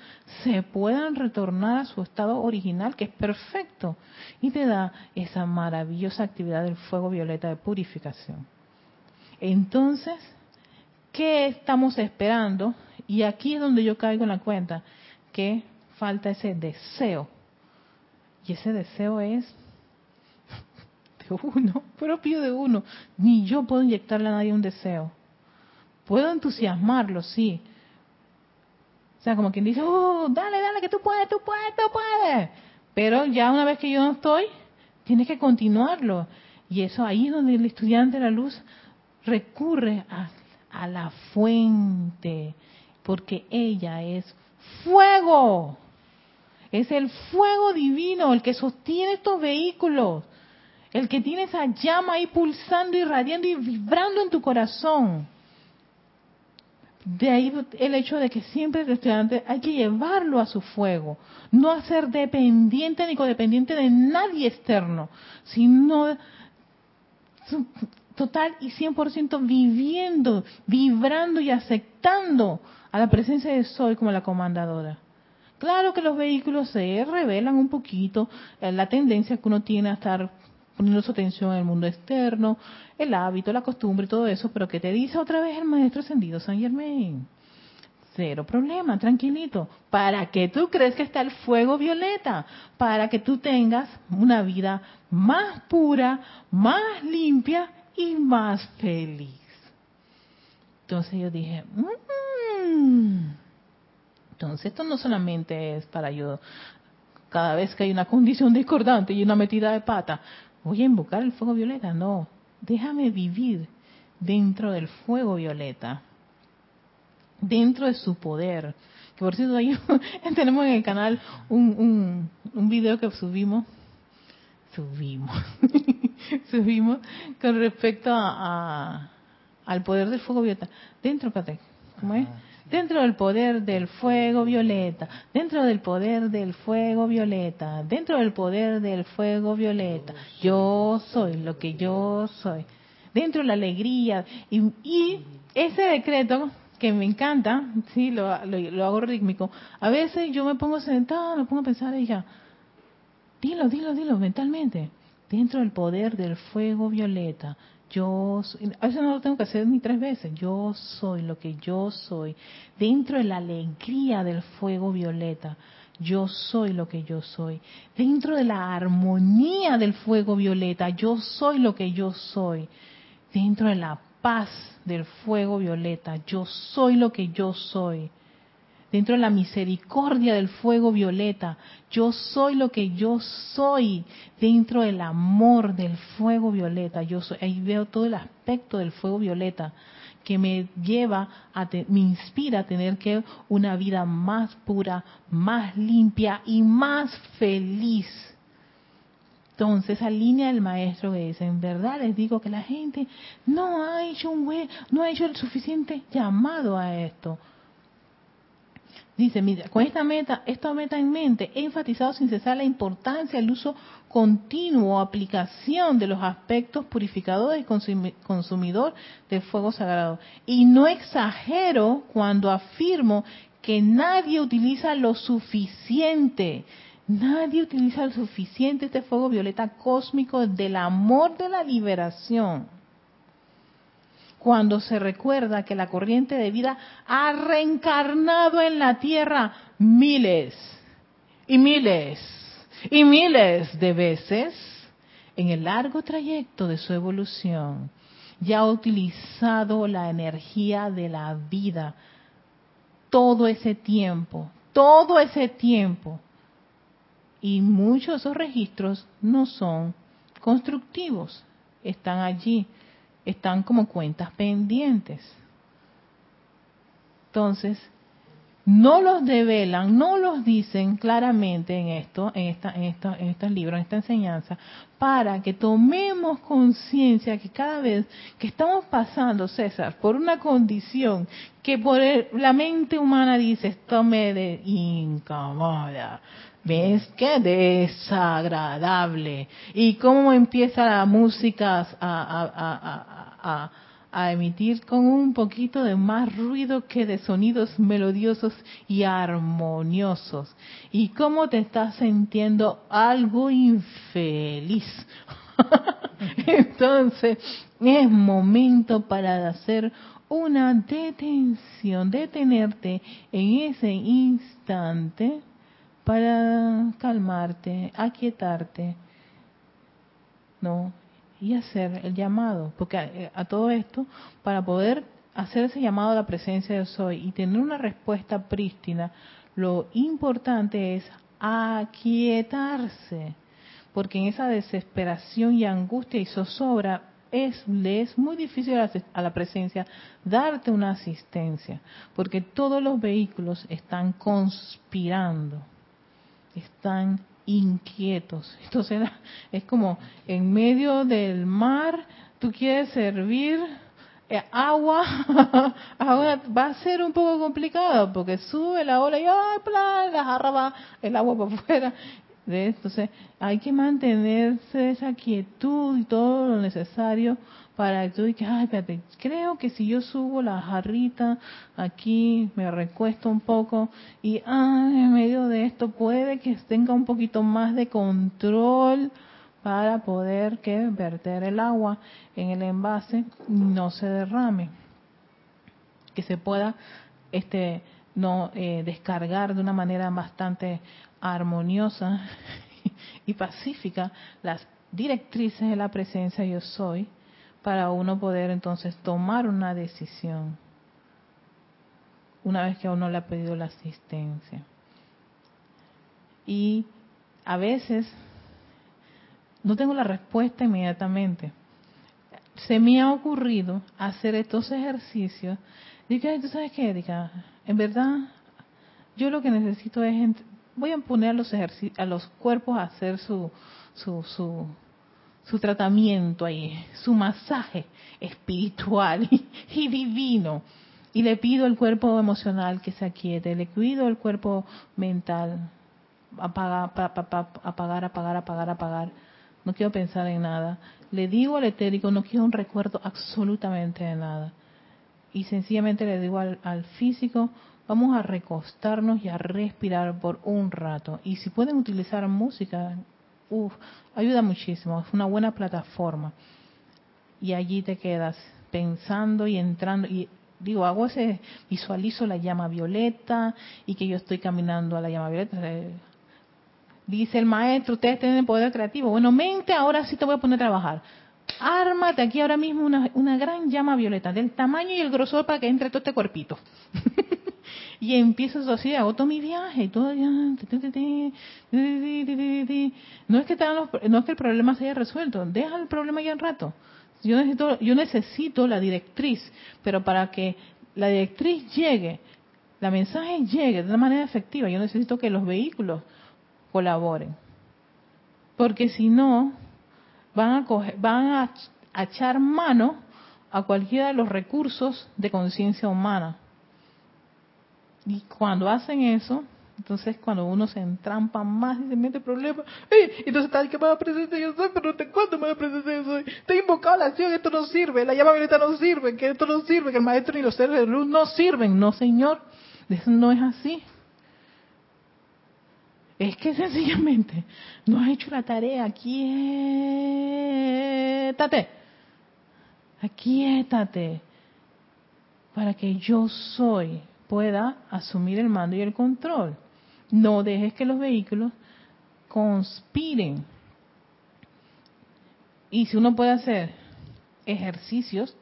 se puedan retornar a su estado original, que es perfecto, y te da esa maravillosa actividad del fuego violeta de purificación. Entonces, ¿qué estamos esperando? Y aquí es donde yo caigo en la cuenta que falta ese deseo. Y ese deseo es de uno, propio de uno. Ni yo puedo inyectarle a nadie un deseo. Puedo entusiasmarlo, sí. O sea, como quien dice, oh, dale, dale, que tú puedes, tú puedes, tú puedes. Pero ya una vez que yo no estoy, tienes que continuarlo. Y eso ahí es donde el estudiante de la luz recurre a, a la fuente, porque ella es fuego. Es el fuego divino el que sostiene estos vehículos, el que tiene esa llama ahí pulsando, irradiando y vibrando en tu corazón. De ahí el hecho de que siempre el estudiante hay que llevarlo a su fuego, no hacer dependiente ni codependiente de nadie externo, sino total y 100% viviendo, vibrando y aceptando a la presencia de Soy como la comandadora. Claro que los vehículos se revelan un poquito eh, la tendencia que uno tiene a estar poniendo su atención en el mundo externo, el hábito, la costumbre todo eso, pero que te dice otra vez el maestro ascendido San Germain. Cero problema, tranquilito. ¿Para que tú crees que está el fuego violeta? Para que tú tengas una vida más pura, más limpia y más feliz. Entonces yo dije, mmm. entonces esto no solamente es para yo, cada vez que hay una condición discordante y una metida de pata, voy a invocar el fuego violeta. No, déjame vivir dentro del fuego violeta, dentro de su poder. Que por cierto, ahí tenemos en el canal un, un, un video que subimos subimos, subimos con respecto a, al poder del fuego violeta. Dentro, ¿cómo es? Dentro del poder del fuego violeta, dentro del poder del fuego violeta, dentro del poder del fuego violeta, yo soy lo que yo soy. Dentro de la alegría. Y, y ese decreto que me encanta, sí, lo, lo, lo, hago rítmico, a veces yo me pongo sentada, me pongo a pensar y ya, Dilo, dilo, dilo mentalmente. Dentro del poder del fuego violeta, yo soy, a veces no lo tengo que hacer ni tres veces, yo soy lo que yo soy. Dentro de la alegría del fuego violeta, yo soy lo que yo soy. Dentro de la armonía del fuego violeta, yo soy lo que yo soy. Dentro de la paz del fuego violeta, yo soy lo que yo soy dentro de la misericordia del fuego violeta. Yo soy lo que yo soy dentro del amor del fuego violeta. Yo soy, ahí veo todo el aspecto del fuego violeta que me lleva a me inspira a tener que una vida más pura, más limpia y más feliz. Entonces, esa línea del maestro dice, en verdad les digo que la gente no ha hecho un no ha hecho el suficiente llamado a esto. Dice, mira, con esta meta, esta meta en mente, he enfatizado sin cesar la importancia del uso continuo, aplicación de los aspectos purificadores y consumidor del fuego sagrado. Y no exagero cuando afirmo que nadie utiliza lo suficiente. Nadie utiliza lo suficiente este fuego violeta cósmico del amor de la liberación cuando se recuerda que la corriente de vida ha reencarnado en la Tierra miles y miles y miles de veces en el largo trayecto de su evolución. Ya ha utilizado la energía de la vida todo ese tiempo, todo ese tiempo. Y muchos de esos registros no son constructivos, están allí están como cuentas pendientes. Entonces, no los develan, no los dicen claramente en esto, en esta, en esta, en estos libros, en esta enseñanza, para que tomemos conciencia que cada vez que estamos pasando, César, por una condición que por la mente humana dice esto me de incomoda, ves qué desagradable. Y cómo empieza la música a, a, emitir con un poquito de más ruido que de sonidos melodiosos y armoniosos y cómo te estás sintiendo algo infeliz entonces es momento para hacer una detención detenerte en ese instante para calmarte, aquietarte, ¿no? Y hacer el llamado, porque eh, a, todo esto, para poder hacer ese llamado a la presencia de soy y tener una respuesta prístina, lo importante es aquietarse, porque en esa desesperación y angustia y zozobra es, le es muy difícil a la presencia darte una asistencia, porque todos los vehículos están conspirando están inquietos. Entonces es como en medio del mar, tú quieres servir eh, agua, ahora va a ser un poco complicado porque sube la ola y ¡ay, plan! la jarra va el agua para afuera. Entonces hay que mantenerse esa quietud y todo lo necesario para tú digas, ay, espérate, creo que si yo subo la jarrita aquí, me recuesto un poco y ah, en medio de esto puede que tenga un poquito más de control para poder que verter el agua en el envase no se derrame, que se pueda este no eh, descargar de una manera bastante armoniosa y pacífica las directrices de la presencia yo soy para uno poder entonces tomar una decisión una vez que a uno le ha pedido la asistencia. Y a veces no tengo la respuesta inmediatamente. Se me ha ocurrido hacer estos ejercicios. Digo, ¿tú sabes qué, Erika? En verdad, yo lo que necesito es... Voy a poner a los, a los cuerpos a hacer su, su, su, su tratamiento ahí, su masaje espiritual y, divino. Y le pido al cuerpo emocional que se aquiete, le pido al cuerpo mental, apagar, apagar, apagar, apagar, apagar. No quiero pensar en nada. Le digo al etérico, no quiero un recuerdo absolutamente de nada. Y sencillamente le digo al físico, vamos a recostarnos y a respirar por un rato. Y si pueden utilizar música, uf, ayuda muchísimo, es una buena plataforma. Y allí te quedas pensando y entrando y digo, hago ese, visualizo la llama violeta y que yo estoy caminando a la llama violeta. Dice el maestro, ustedes tienen poder creativo. Bueno, mente, ahora sí te voy a poner a trabajar. Ármate aquí ahora mismo una, una gran llama violeta, del tamaño y el grosor para que entre todo este cuerpito. y empiezo así, hago todo mi viaje y todo No es que no es que el problema se haya resuelto, deja el problema ya un rato. Yo necesito, yo necesito la directriz, pero para que la directriz llegue, la mensaje llegue de una manera efectiva, yo necesito que los vehículos colaboren. Porque si no, van a, van a echar mano a cualquiera de los recursos de conciencia humana. Y cuando hacen eso, entonces cuando uno se entrampa más y se mete problemas, entonces tal que me va a presentar yo soy, pero no cuándo me va a presentar yo soy. Te he invocado la acción, esto no sirve, la llama violeta no sirve, que esto no sirve, que el maestro ni los seres de luz no sirven. No, señor, eso no es así. Es que sencillamente no has hecho la tarea. Quiétate. Aquíétate para que yo soy pueda asumir el mando y el control. No dejes que los vehículos conspiren. Y si uno puede hacer ejercicios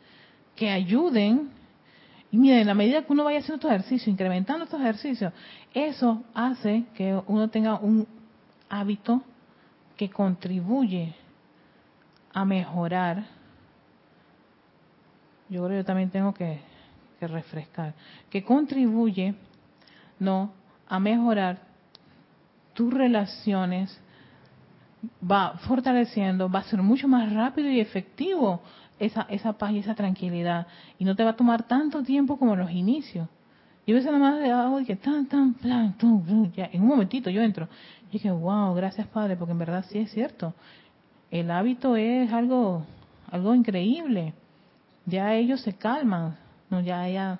que ayuden, y miren, en la medida que uno vaya haciendo estos ejercicios, incrementando estos ejercicios, eso hace que uno tenga un hábito que contribuye a mejorar. Yo creo que yo también tengo que, que refrescar, que contribuye no a mejorar tus relaciones, va fortaleciendo, va a ser mucho más rápido y efectivo esa, esa paz y esa tranquilidad. Y no te va a tomar tanto tiempo como los inicios. Yo a veces nada más hago y que tan, tan, plan, ya, en un momentito yo entro. Y dije, wow, gracias Padre, porque en verdad sí es cierto. El hábito es algo, algo increíble. Ya ellos se calman, no, ya, ya,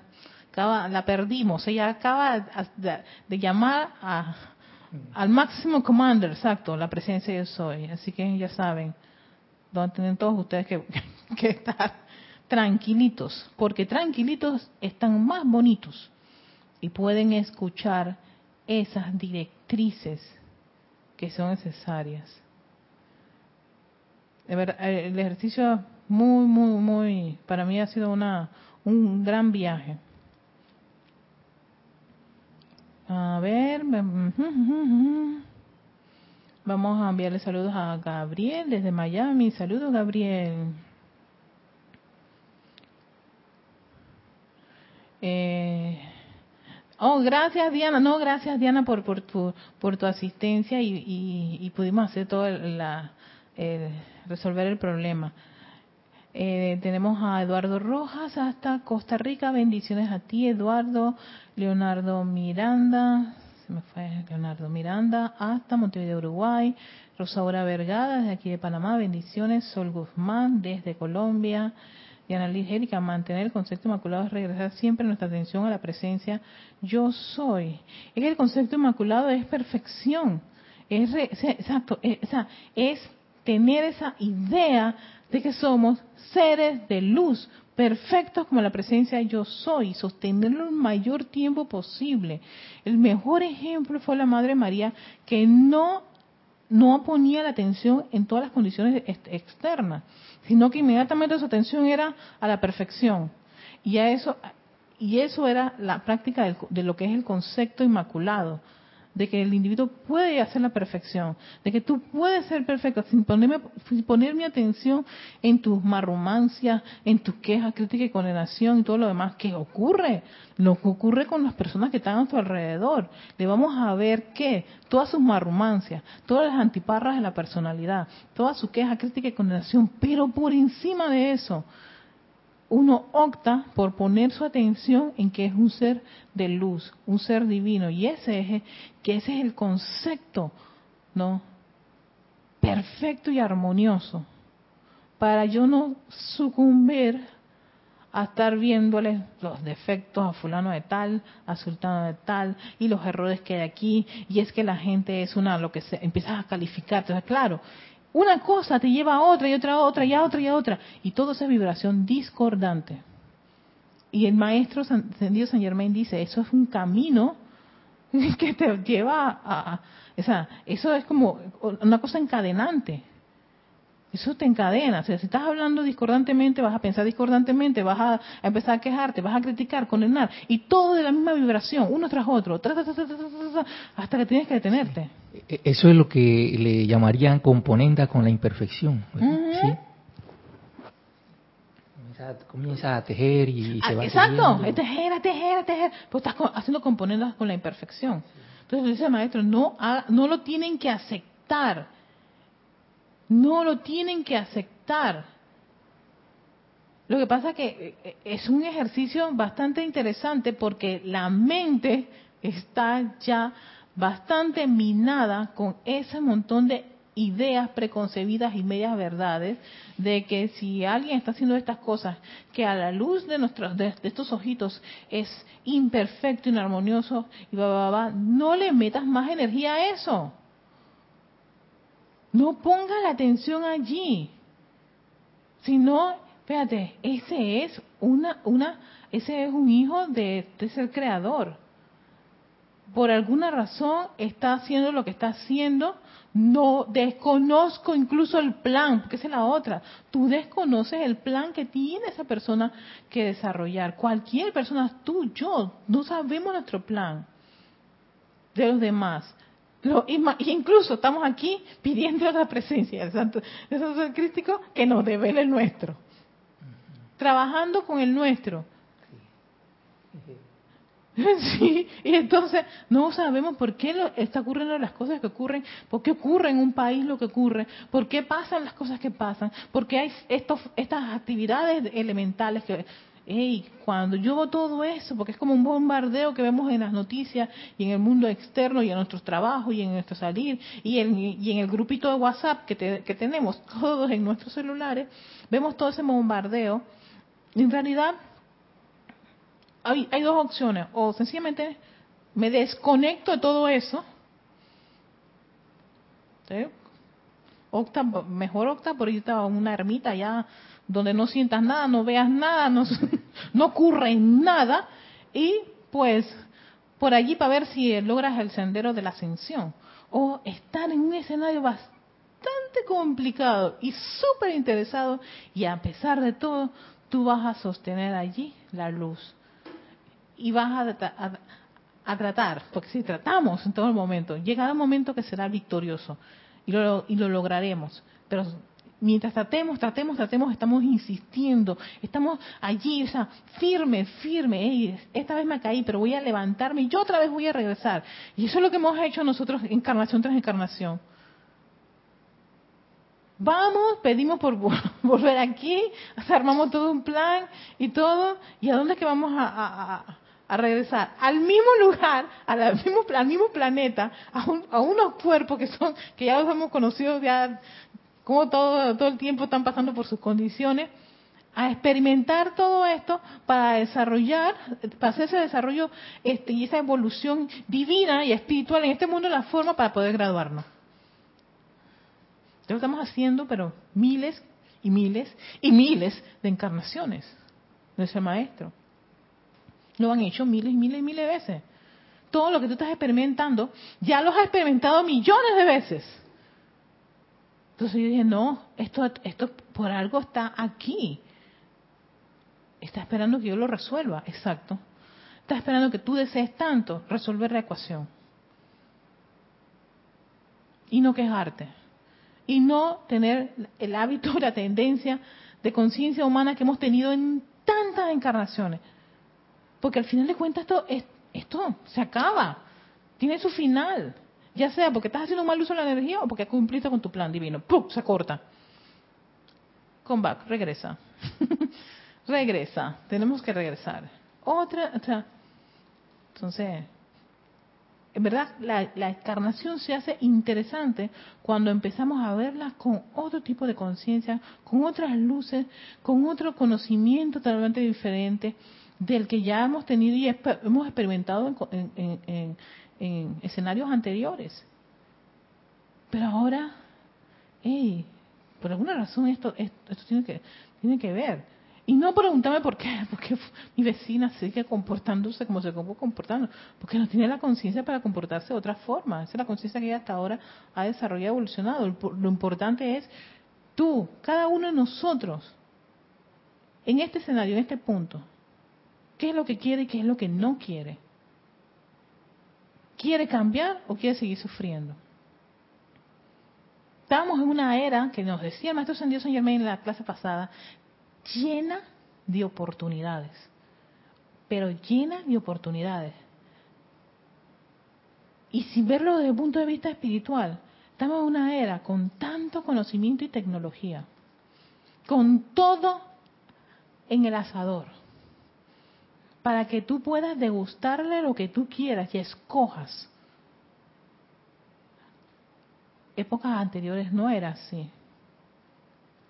acaba, la perdimos. Ella acaba de, llamar a, al máximo commander, exacto, la presencia yo soy. Así que ya saben, donde tienen todos ustedes que, que estar tranquilitos, porque tranquilitos están más bonitos y pueden escuchar esas directrices que son necesarias. El ejercicio muy, muy, muy, para mí ha sido una, un gran viaje. A ver, vamos a enviarle saludos a Gabriel desde Miami. Saludos, Gabriel. Eh, oh, gracias Diana. No, gracias Diana por, por, tu, por tu asistencia y, pudimos hacer todo la, resolver el problema. Eh, tenemos a Eduardo Rojas hasta Costa Rica. Bendiciones a ti, Eduardo. Leonardo Miranda. Se me fue Leonardo Miranda. Hasta Montevideo, Uruguay. Rosaura Vergada, desde aquí de Panamá. Bendiciones. Sol Guzmán, desde Colombia. Diana Liz mantener el concepto inmaculado es regresar siempre nuestra atención a la presencia yo soy. Es que el concepto inmaculado es perfección. Es exacto, es, es tener esa idea de que somos seres de luz, perfectos como la presencia yo soy, sostenerlo el mayor tiempo posible. El mejor ejemplo fue la Madre María que no no ponía la atención en todas las condiciones externas sino que inmediatamente su atención era a la perfección. Y a eso y eso era la práctica de, lo que es el concepto inmaculado, de que el individuo puede hacer la perfección, de que tú puedes ser perfecto sin, ponerme, sin poner mi atención en tus marrumancias, en tus quejas, críticas y condenación y todo lo demás que ocurre, lo que ocurre con las personas que están a tu alrededor. Le vamos a ver que todas sus marrumancias, todas las antiparras de la personalidad, toda su queja, crítica y condenación, pero por encima de eso, uno opta por poner su atención en que es un ser de luz, un ser divino, y ese es que ese es el concepto, ¿no? perfecto y armonioso para yo no sucumbir a estar viéndole los defectos a fulano de tal, a sultano de tal, y los errores que hay aquí, y es que la gente es una, lo que se, empiezas a calificar, claro, una cosa te lleva a otra y otra a otra y a otra y a otra. Y todo esa vibración discordante. Y el maestro Ascendido San Germain dice, eso es un camino que te lleva a, o sea, eso es como una cosa encadenante. Eso te encadena. O sea, si estás hablando discordantemente, vas a pensar discordantemente, vas a, empezar a quejarte, vas a criticar, condenar. Y todo de la misma vibración, uno tras otro, hasta que tienes que detenerte. E, eso es lo que le llamarían componenda con la imperfección. ¿sí? Comienza, a tejer y se va Exacto, a tejer, a tejer, a tejer. Pues estás haciendo componendas con la imperfección. Entonces dice el maestro, no, no lo tienen que aceptar. No lo tienen que aceptar. Lo que pasa que eh, eh, es un ejercicio bastante interesante porque la mente está ya bastante minada con ese montón de ideas preconcebidas y medias verdades de que si alguien está haciendo estas cosas que a la luz de nuestros de, estos ojitos es imperfecto, inarmonioso y va, va, va, no le metas más energía a eso. No ponga la atención allí, sino Fíjate, ese es una, una, ese es un hijo de, de ser creador. Por alguna razón está haciendo lo que está haciendo. No desconozco incluso el plan, porque esa es la otra. Tú desconoces el plan que tiene esa persona que desarrollar. Cualquier persona, tú, yo, no sabemos nuestro plan de los demás. Lo, incluso estamos aquí pidiendo la presencia del Santo, del Santo Crístico que nos devele el nuestro trabajando con el nuestro. Sí, y entonces no sabemos por qué lo, está ocurriendo las cosas que ocurren, por qué ocurre en un país lo que ocurre, por qué pasan las cosas que pasan, por qué hay estos, estas actividades elementales que, hey, cuando yo veo todo eso, porque es como un bombardeo que vemos en las noticias y en el mundo externo y en nuestros trabajos y en nuestro salir y en, y en el grupito de WhatsApp que, que tenemos todos en nuestros celulares, vemos todo ese bombardeo en realidad, hay, hay dos opciones. O sencillamente me desconecto de todo eso. Opta, mejor opta por irte a una ermita ya donde no sientas nada, no veas nada, no, no ocurre nada. Y pues por allí para ver si logras el sendero de la ascensión. O estar en un escenario bastante complicado y súper interesado y a pesar de todo tú vas a sostener allí la luz y vas a, tratar, porque si tratamos en todo el momento, llegará un momento que será victorioso y lo, y lo lograremos, pero mientras tratemos, tratemos, tratemos, estamos insistiendo, estamos allí, o sea, firme, firme, esta vez me caí, pero voy a levantarme y yo otra vez voy a regresar. Y eso es lo que hemos hecho nosotros encarnación tras encarnación. Vamos, pedimos por volver aquí, armamos todo un plan y todo, ¿y a dónde es que vamos a, regresar? Al mismo lugar, al mismo, al mismo planeta, a, unos cuerpos que son, que ya los hemos conocido ya, como todo, todo el tiempo están pasando por sus condiciones, a experimentar todo esto para desarrollar, para hacer ese desarrollo este, y esa evolución divina y espiritual en este mundo, la forma para poder graduarnos lo estamos haciendo, pero miles y miles y miles de encarnaciones de ese maestro. Lo han hecho miles y miles y miles de veces. Todo lo que tú estás experimentando, ya lo has experimentado millones de veces. Entonces yo dije, no, esto, esto por algo está aquí. Está esperando que yo lo resuelva, exacto. Está esperando que tú desees tanto resolver la ecuación. Y no quejarte y no tener el hábito, la tendencia de conciencia humana que hemos tenido en tantas encarnaciones. Porque al final de cuentas esto, esto se acaba, tiene su final. Ya sea porque estás haciendo un mal uso de la energía o porque cumpliste con tu plan divino. ¡Pum! Se corta. Come back, regresa. regresa. Tenemos que regresar. Otra, o sea, entonces, en verdad la, la, encarnación se hace interesante cuando empezamos a verla con otro tipo de conciencia, con otras luces, con otro conocimiento totalmente diferente del que ya hemos tenido y hemos experimentado en, escenarios anteriores. Pero ahora, hey, por alguna razón esto, esto, esto tiene que tiene que ver y no preguntarme por qué, porque mi vecina sigue comportándose como se comportando, porque no tiene la conciencia para comportarse de otra forma. Esa es la conciencia que ella hasta ahora ha desarrollado, evolucionado. Lo importante es tú, cada uno de nosotros, en este escenario, en este punto, ¿qué es lo que quiere y qué es lo que no quiere? ¿Quiere cambiar o quiere seguir sufriendo? Estamos en una era que nos decía el maestro San Dios San Germain en la clase pasada, llena de oportunidades, pero llena de oportunidades. Y sin verlo desde el punto de vista espiritual, estamos en una era con tanto conocimiento y tecnología, con todo en el asador, para que tú puedas degustarle lo que tú quieras y escojas. Épocas anteriores no era así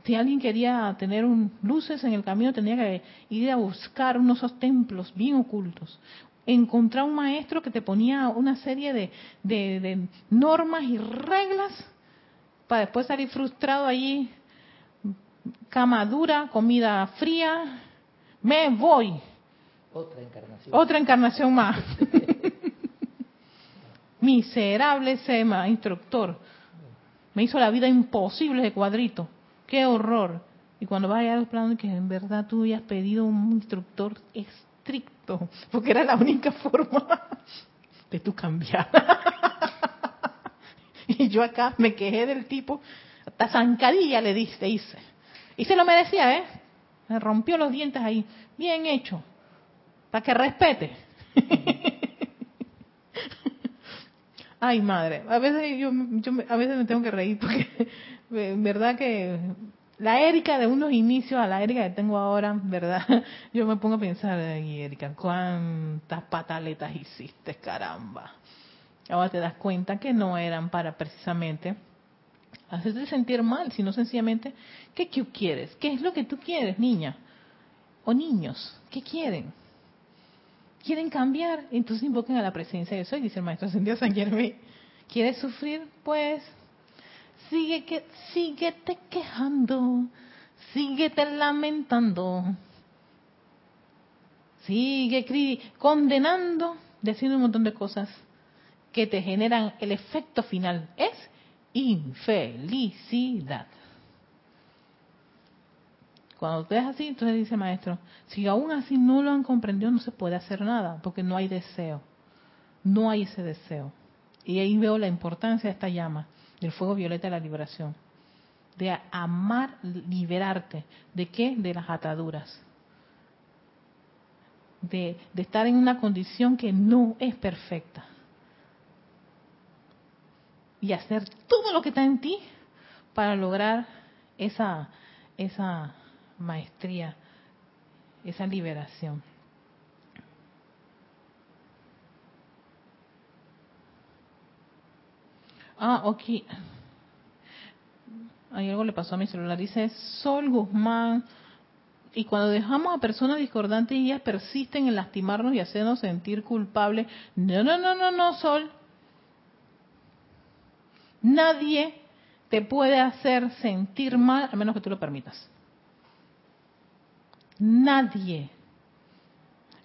si alguien quería tener un, luces en el camino, tenía que ir a buscar unos templos bien ocultos. Encontrar un maestro que te ponía una serie de, de, normas y reglas para después salir frustrado allí cama dura, comida fría, me voy. Otra encarnación. Otra encarnación más. Miserable Sema, instructor. Me hizo la vida imposible de cuadrito. Qué horror. Y cuando vaya a los planos, que en verdad tú habías pedido un instructor estricto, porque era la única forma de tú cambiar. y yo acá me quejé del tipo, hasta zancadilla le diste, hice. Y se lo merecía, ¿eh? Me rompió los dientes ahí. Bien hecho. Para que respete. Ay, madre. A veces yo, yo a veces me tengo que reír porque en verdad que la Erika de unos inicios a la Erika que tengo ahora, ¿verdad? Yo me pongo a pensar, ay, Erika, ¿cuántas pataletas hiciste, caramba? Ahora te das cuenta que no eran para precisamente hacerte sentir mal, sino sencillamente, ¿qué tú quieres? ¿Qué es lo que tú quieres, niña? O niños, ¿qué quieren? ¿Quieren cambiar? Entonces invoquen a la presencia de soy, dice el maestro Ascendido San Germán. ¿Quieres sufrir? Pues sigue que, síguete quejando, síguete lamentando, sigue condenando, diciendo un montón de cosas que te generan el efecto final. Es infelicidad. Cuando ves así, entonces dice maestro, si aún así no lo han comprendido, no se puede hacer nada, porque no hay deseo. No hay ese deseo. Y ahí veo la importancia de esta llama, del fuego violeta de la liberación. De amar, liberarte. ¿De qué? De las ataduras. De, de estar en una condición que no es perfecta y hacer todo lo que está en ti para lograr esa, esa maestría, esa liberación. Ah, ok. Hay algo le pasó a mi celular. Dice Sol Guzmán. Y cuando dejamos a personas discordantes y ellas persisten en lastimarnos y hacernos sentir culpables. No, no, no, no, no, Sol. Nadie te puede hacer sentir mal a menos que tú lo permitas. Nadie.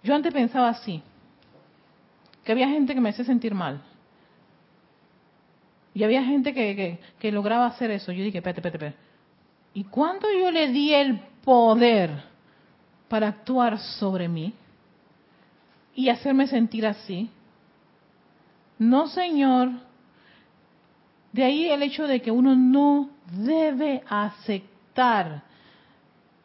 Yo antes pensaba así, que había gente que me hacía sentir mal. Y había gente que, que, lograba hacer eso. Yo dije, espérate, espérate, espérate. ¿Y cuándo yo le di el poder para actuar sobre mí y hacerme sentir así? No, Señor, de ahí el hecho de que uno no debe aceptar,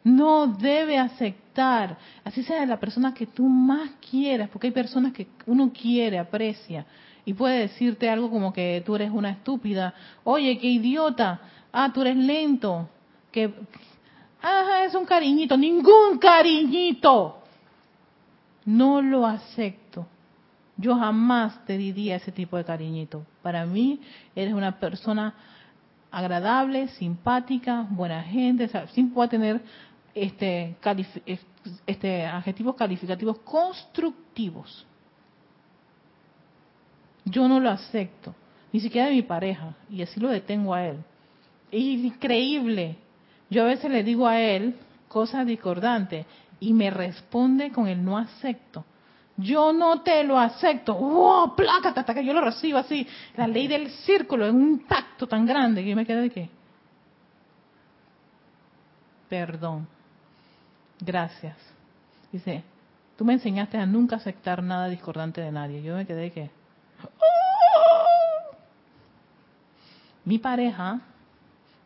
no debe aceptar, así sea la persona que tú más quieras, porque hay personas que uno quiere, aprecia, y puede decirte algo como que tú eres una estúpida, oye, qué idiota, ah, tú eres lento, que, ajá, es un cariñito, ningún cariñito, no lo acepto. Yo jamás te diría ese tipo de cariñito. Para mí eres una persona agradable, simpática, buena gente, sin puede tener este, este, adjetivos calificativos constructivos. Yo no lo acepto, ni siquiera de mi pareja, y así lo detengo a él. Es increíble. Yo a veces le digo a él cosas discordantes y me responde con el no acepto yo no te lo acepto. ¡Wow! Plácate hasta que yo lo recibo así. La ley del círculo en un pacto tan grande que me quedé de qué. Perdón. Gracias. Dice, tú me enseñaste a nunca aceptar nada discordante de nadie. Yo me quedé de qué. Mi pareja,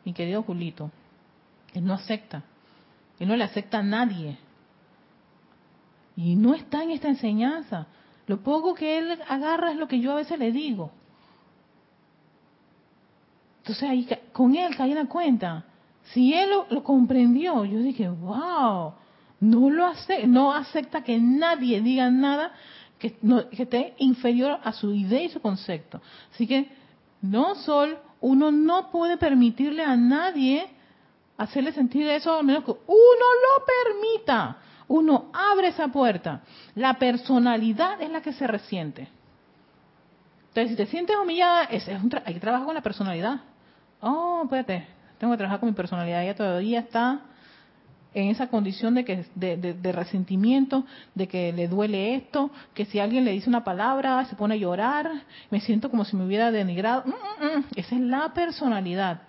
mi querido Julito, él no acepta. Él no le acepta a nadie. Y no está en esta enseñanza. Lo poco que él agarra es lo que yo a veces le digo. Entonces ahí con él caí en la cuenta. Si él lo, comprendió, yo dije, wow, no lo hace, no acepta que nadie diga nada que, que esté inferior a su idea y su concepto. Así que, no, Sol, uno no puede permitirle a nadie hacerle sentir eso a menos que uno lo permita uno abre esa puerta, la personalidad es la que se resiente. Entonces, si te sientes humillada, ese es un hay que trabajar con la personalidad. Oh, espérate, tengo que trabajar con mi personalidad. Ella todavía está en esa condición de que de, resentimiento, de que le duele esto, que si alguien le dice una palabra se pone a llorar, me siento como si me hubiera denigrado. Mm, mm, mm. Esa es la personalidad.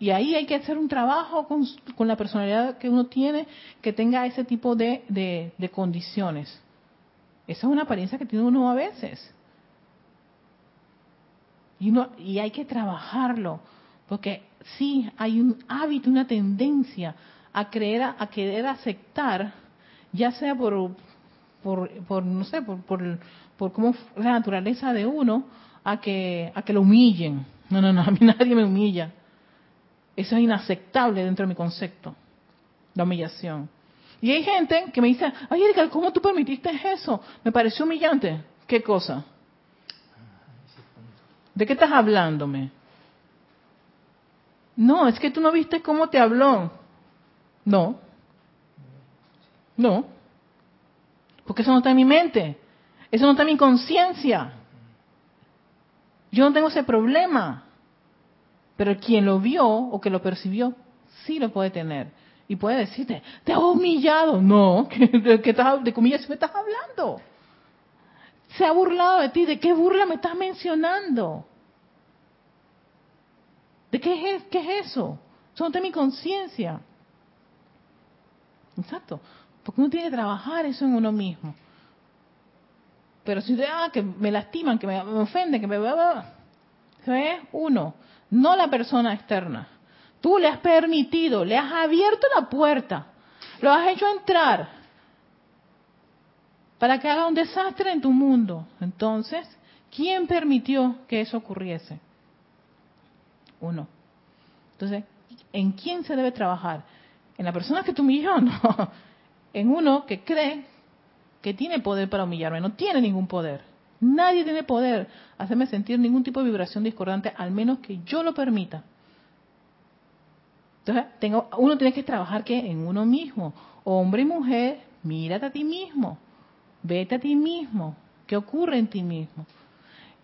Y ahí hay que hacer un trabajo con, con la personalidad que uno tiene que tenga ese tipo de, de condiciones. Esa es una apariencia que tiene uno a veces. Y, uno, y hay que trabajarlo, porque sí hay un hábito, una tendencia a creer, a querer aceptar, ya sea por, por, no sé, por, por, por cómo la naturaleza de uno, a que, a que lo humillen. No, no, no, a mí nadie me humilla. Eso es inaceptable dentro de mi concepto, la humillación. Y hay gente que me dice, ay Erika, ¿cómo tú permitiste eso? Me pareció humillante. ¿Qué cosa? ¿De qué estás hablándome? No, es que tú no viste cómo te habló. No. No. Porque eso no está en mi mente. Eso no está en mi conciencia. Yo no tengo ese problema. Pero quien lo vio o que lo percibió, sí lo puede tener. Y puede decirte, te ha humillado. No, ¿de qué, de qué me estás hablando? Se ha burlado de ti. ¿De qué burla me estás mencionando? ¿De qué es, qué es eso? Eso no está en mi conciencia. Exacto. Porque uno tiene que trabajar eso en uno mismo. Pero si usted, ah, que me lastiman, que me, ofenden, que me... Eso es uno, no la persona externa. Tú le has permitido, le has abierto la puerta, lo has hecho entrar para que haga un desastre en tu mundo. Entonces, ¿quién permitió que eso ocurriese? Uno. Entonces, ¿en quién se debe trabajar? En la persona que te humilló, no, en uno que cree que tiene poder para humillarme, no tiene ningún poder. Nadie tiene poder hacerme sentir ningún tipo de vibración discordante, al menos que yo lo permita. Entonces, tengo, uno tiene que trabajar que en uno mismo, hombre y mujer, mírate a ti mismo, vete a ti mismo, qué ocurre en ti mismo.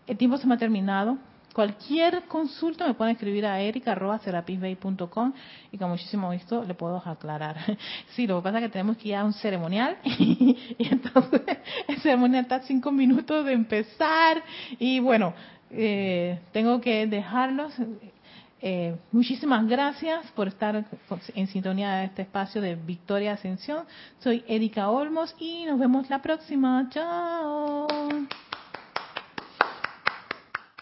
El tiempo se me ha terminado. Cualquier consulta me pueden escribir a erica.com y con muchísimo gusto le puedo aclarar. Sí, lo que pasa es que tenemos que ir a un ceremonial y, entonces el ceremonial está a cinco minutos de empezar y bueno, eh, tengo que dejarlos. Eh, muchísimas gracias por estar en sintonía de este espacio de Victoria Ascensión. Soy Erika Olmos y nos vemos la próxima. Chao.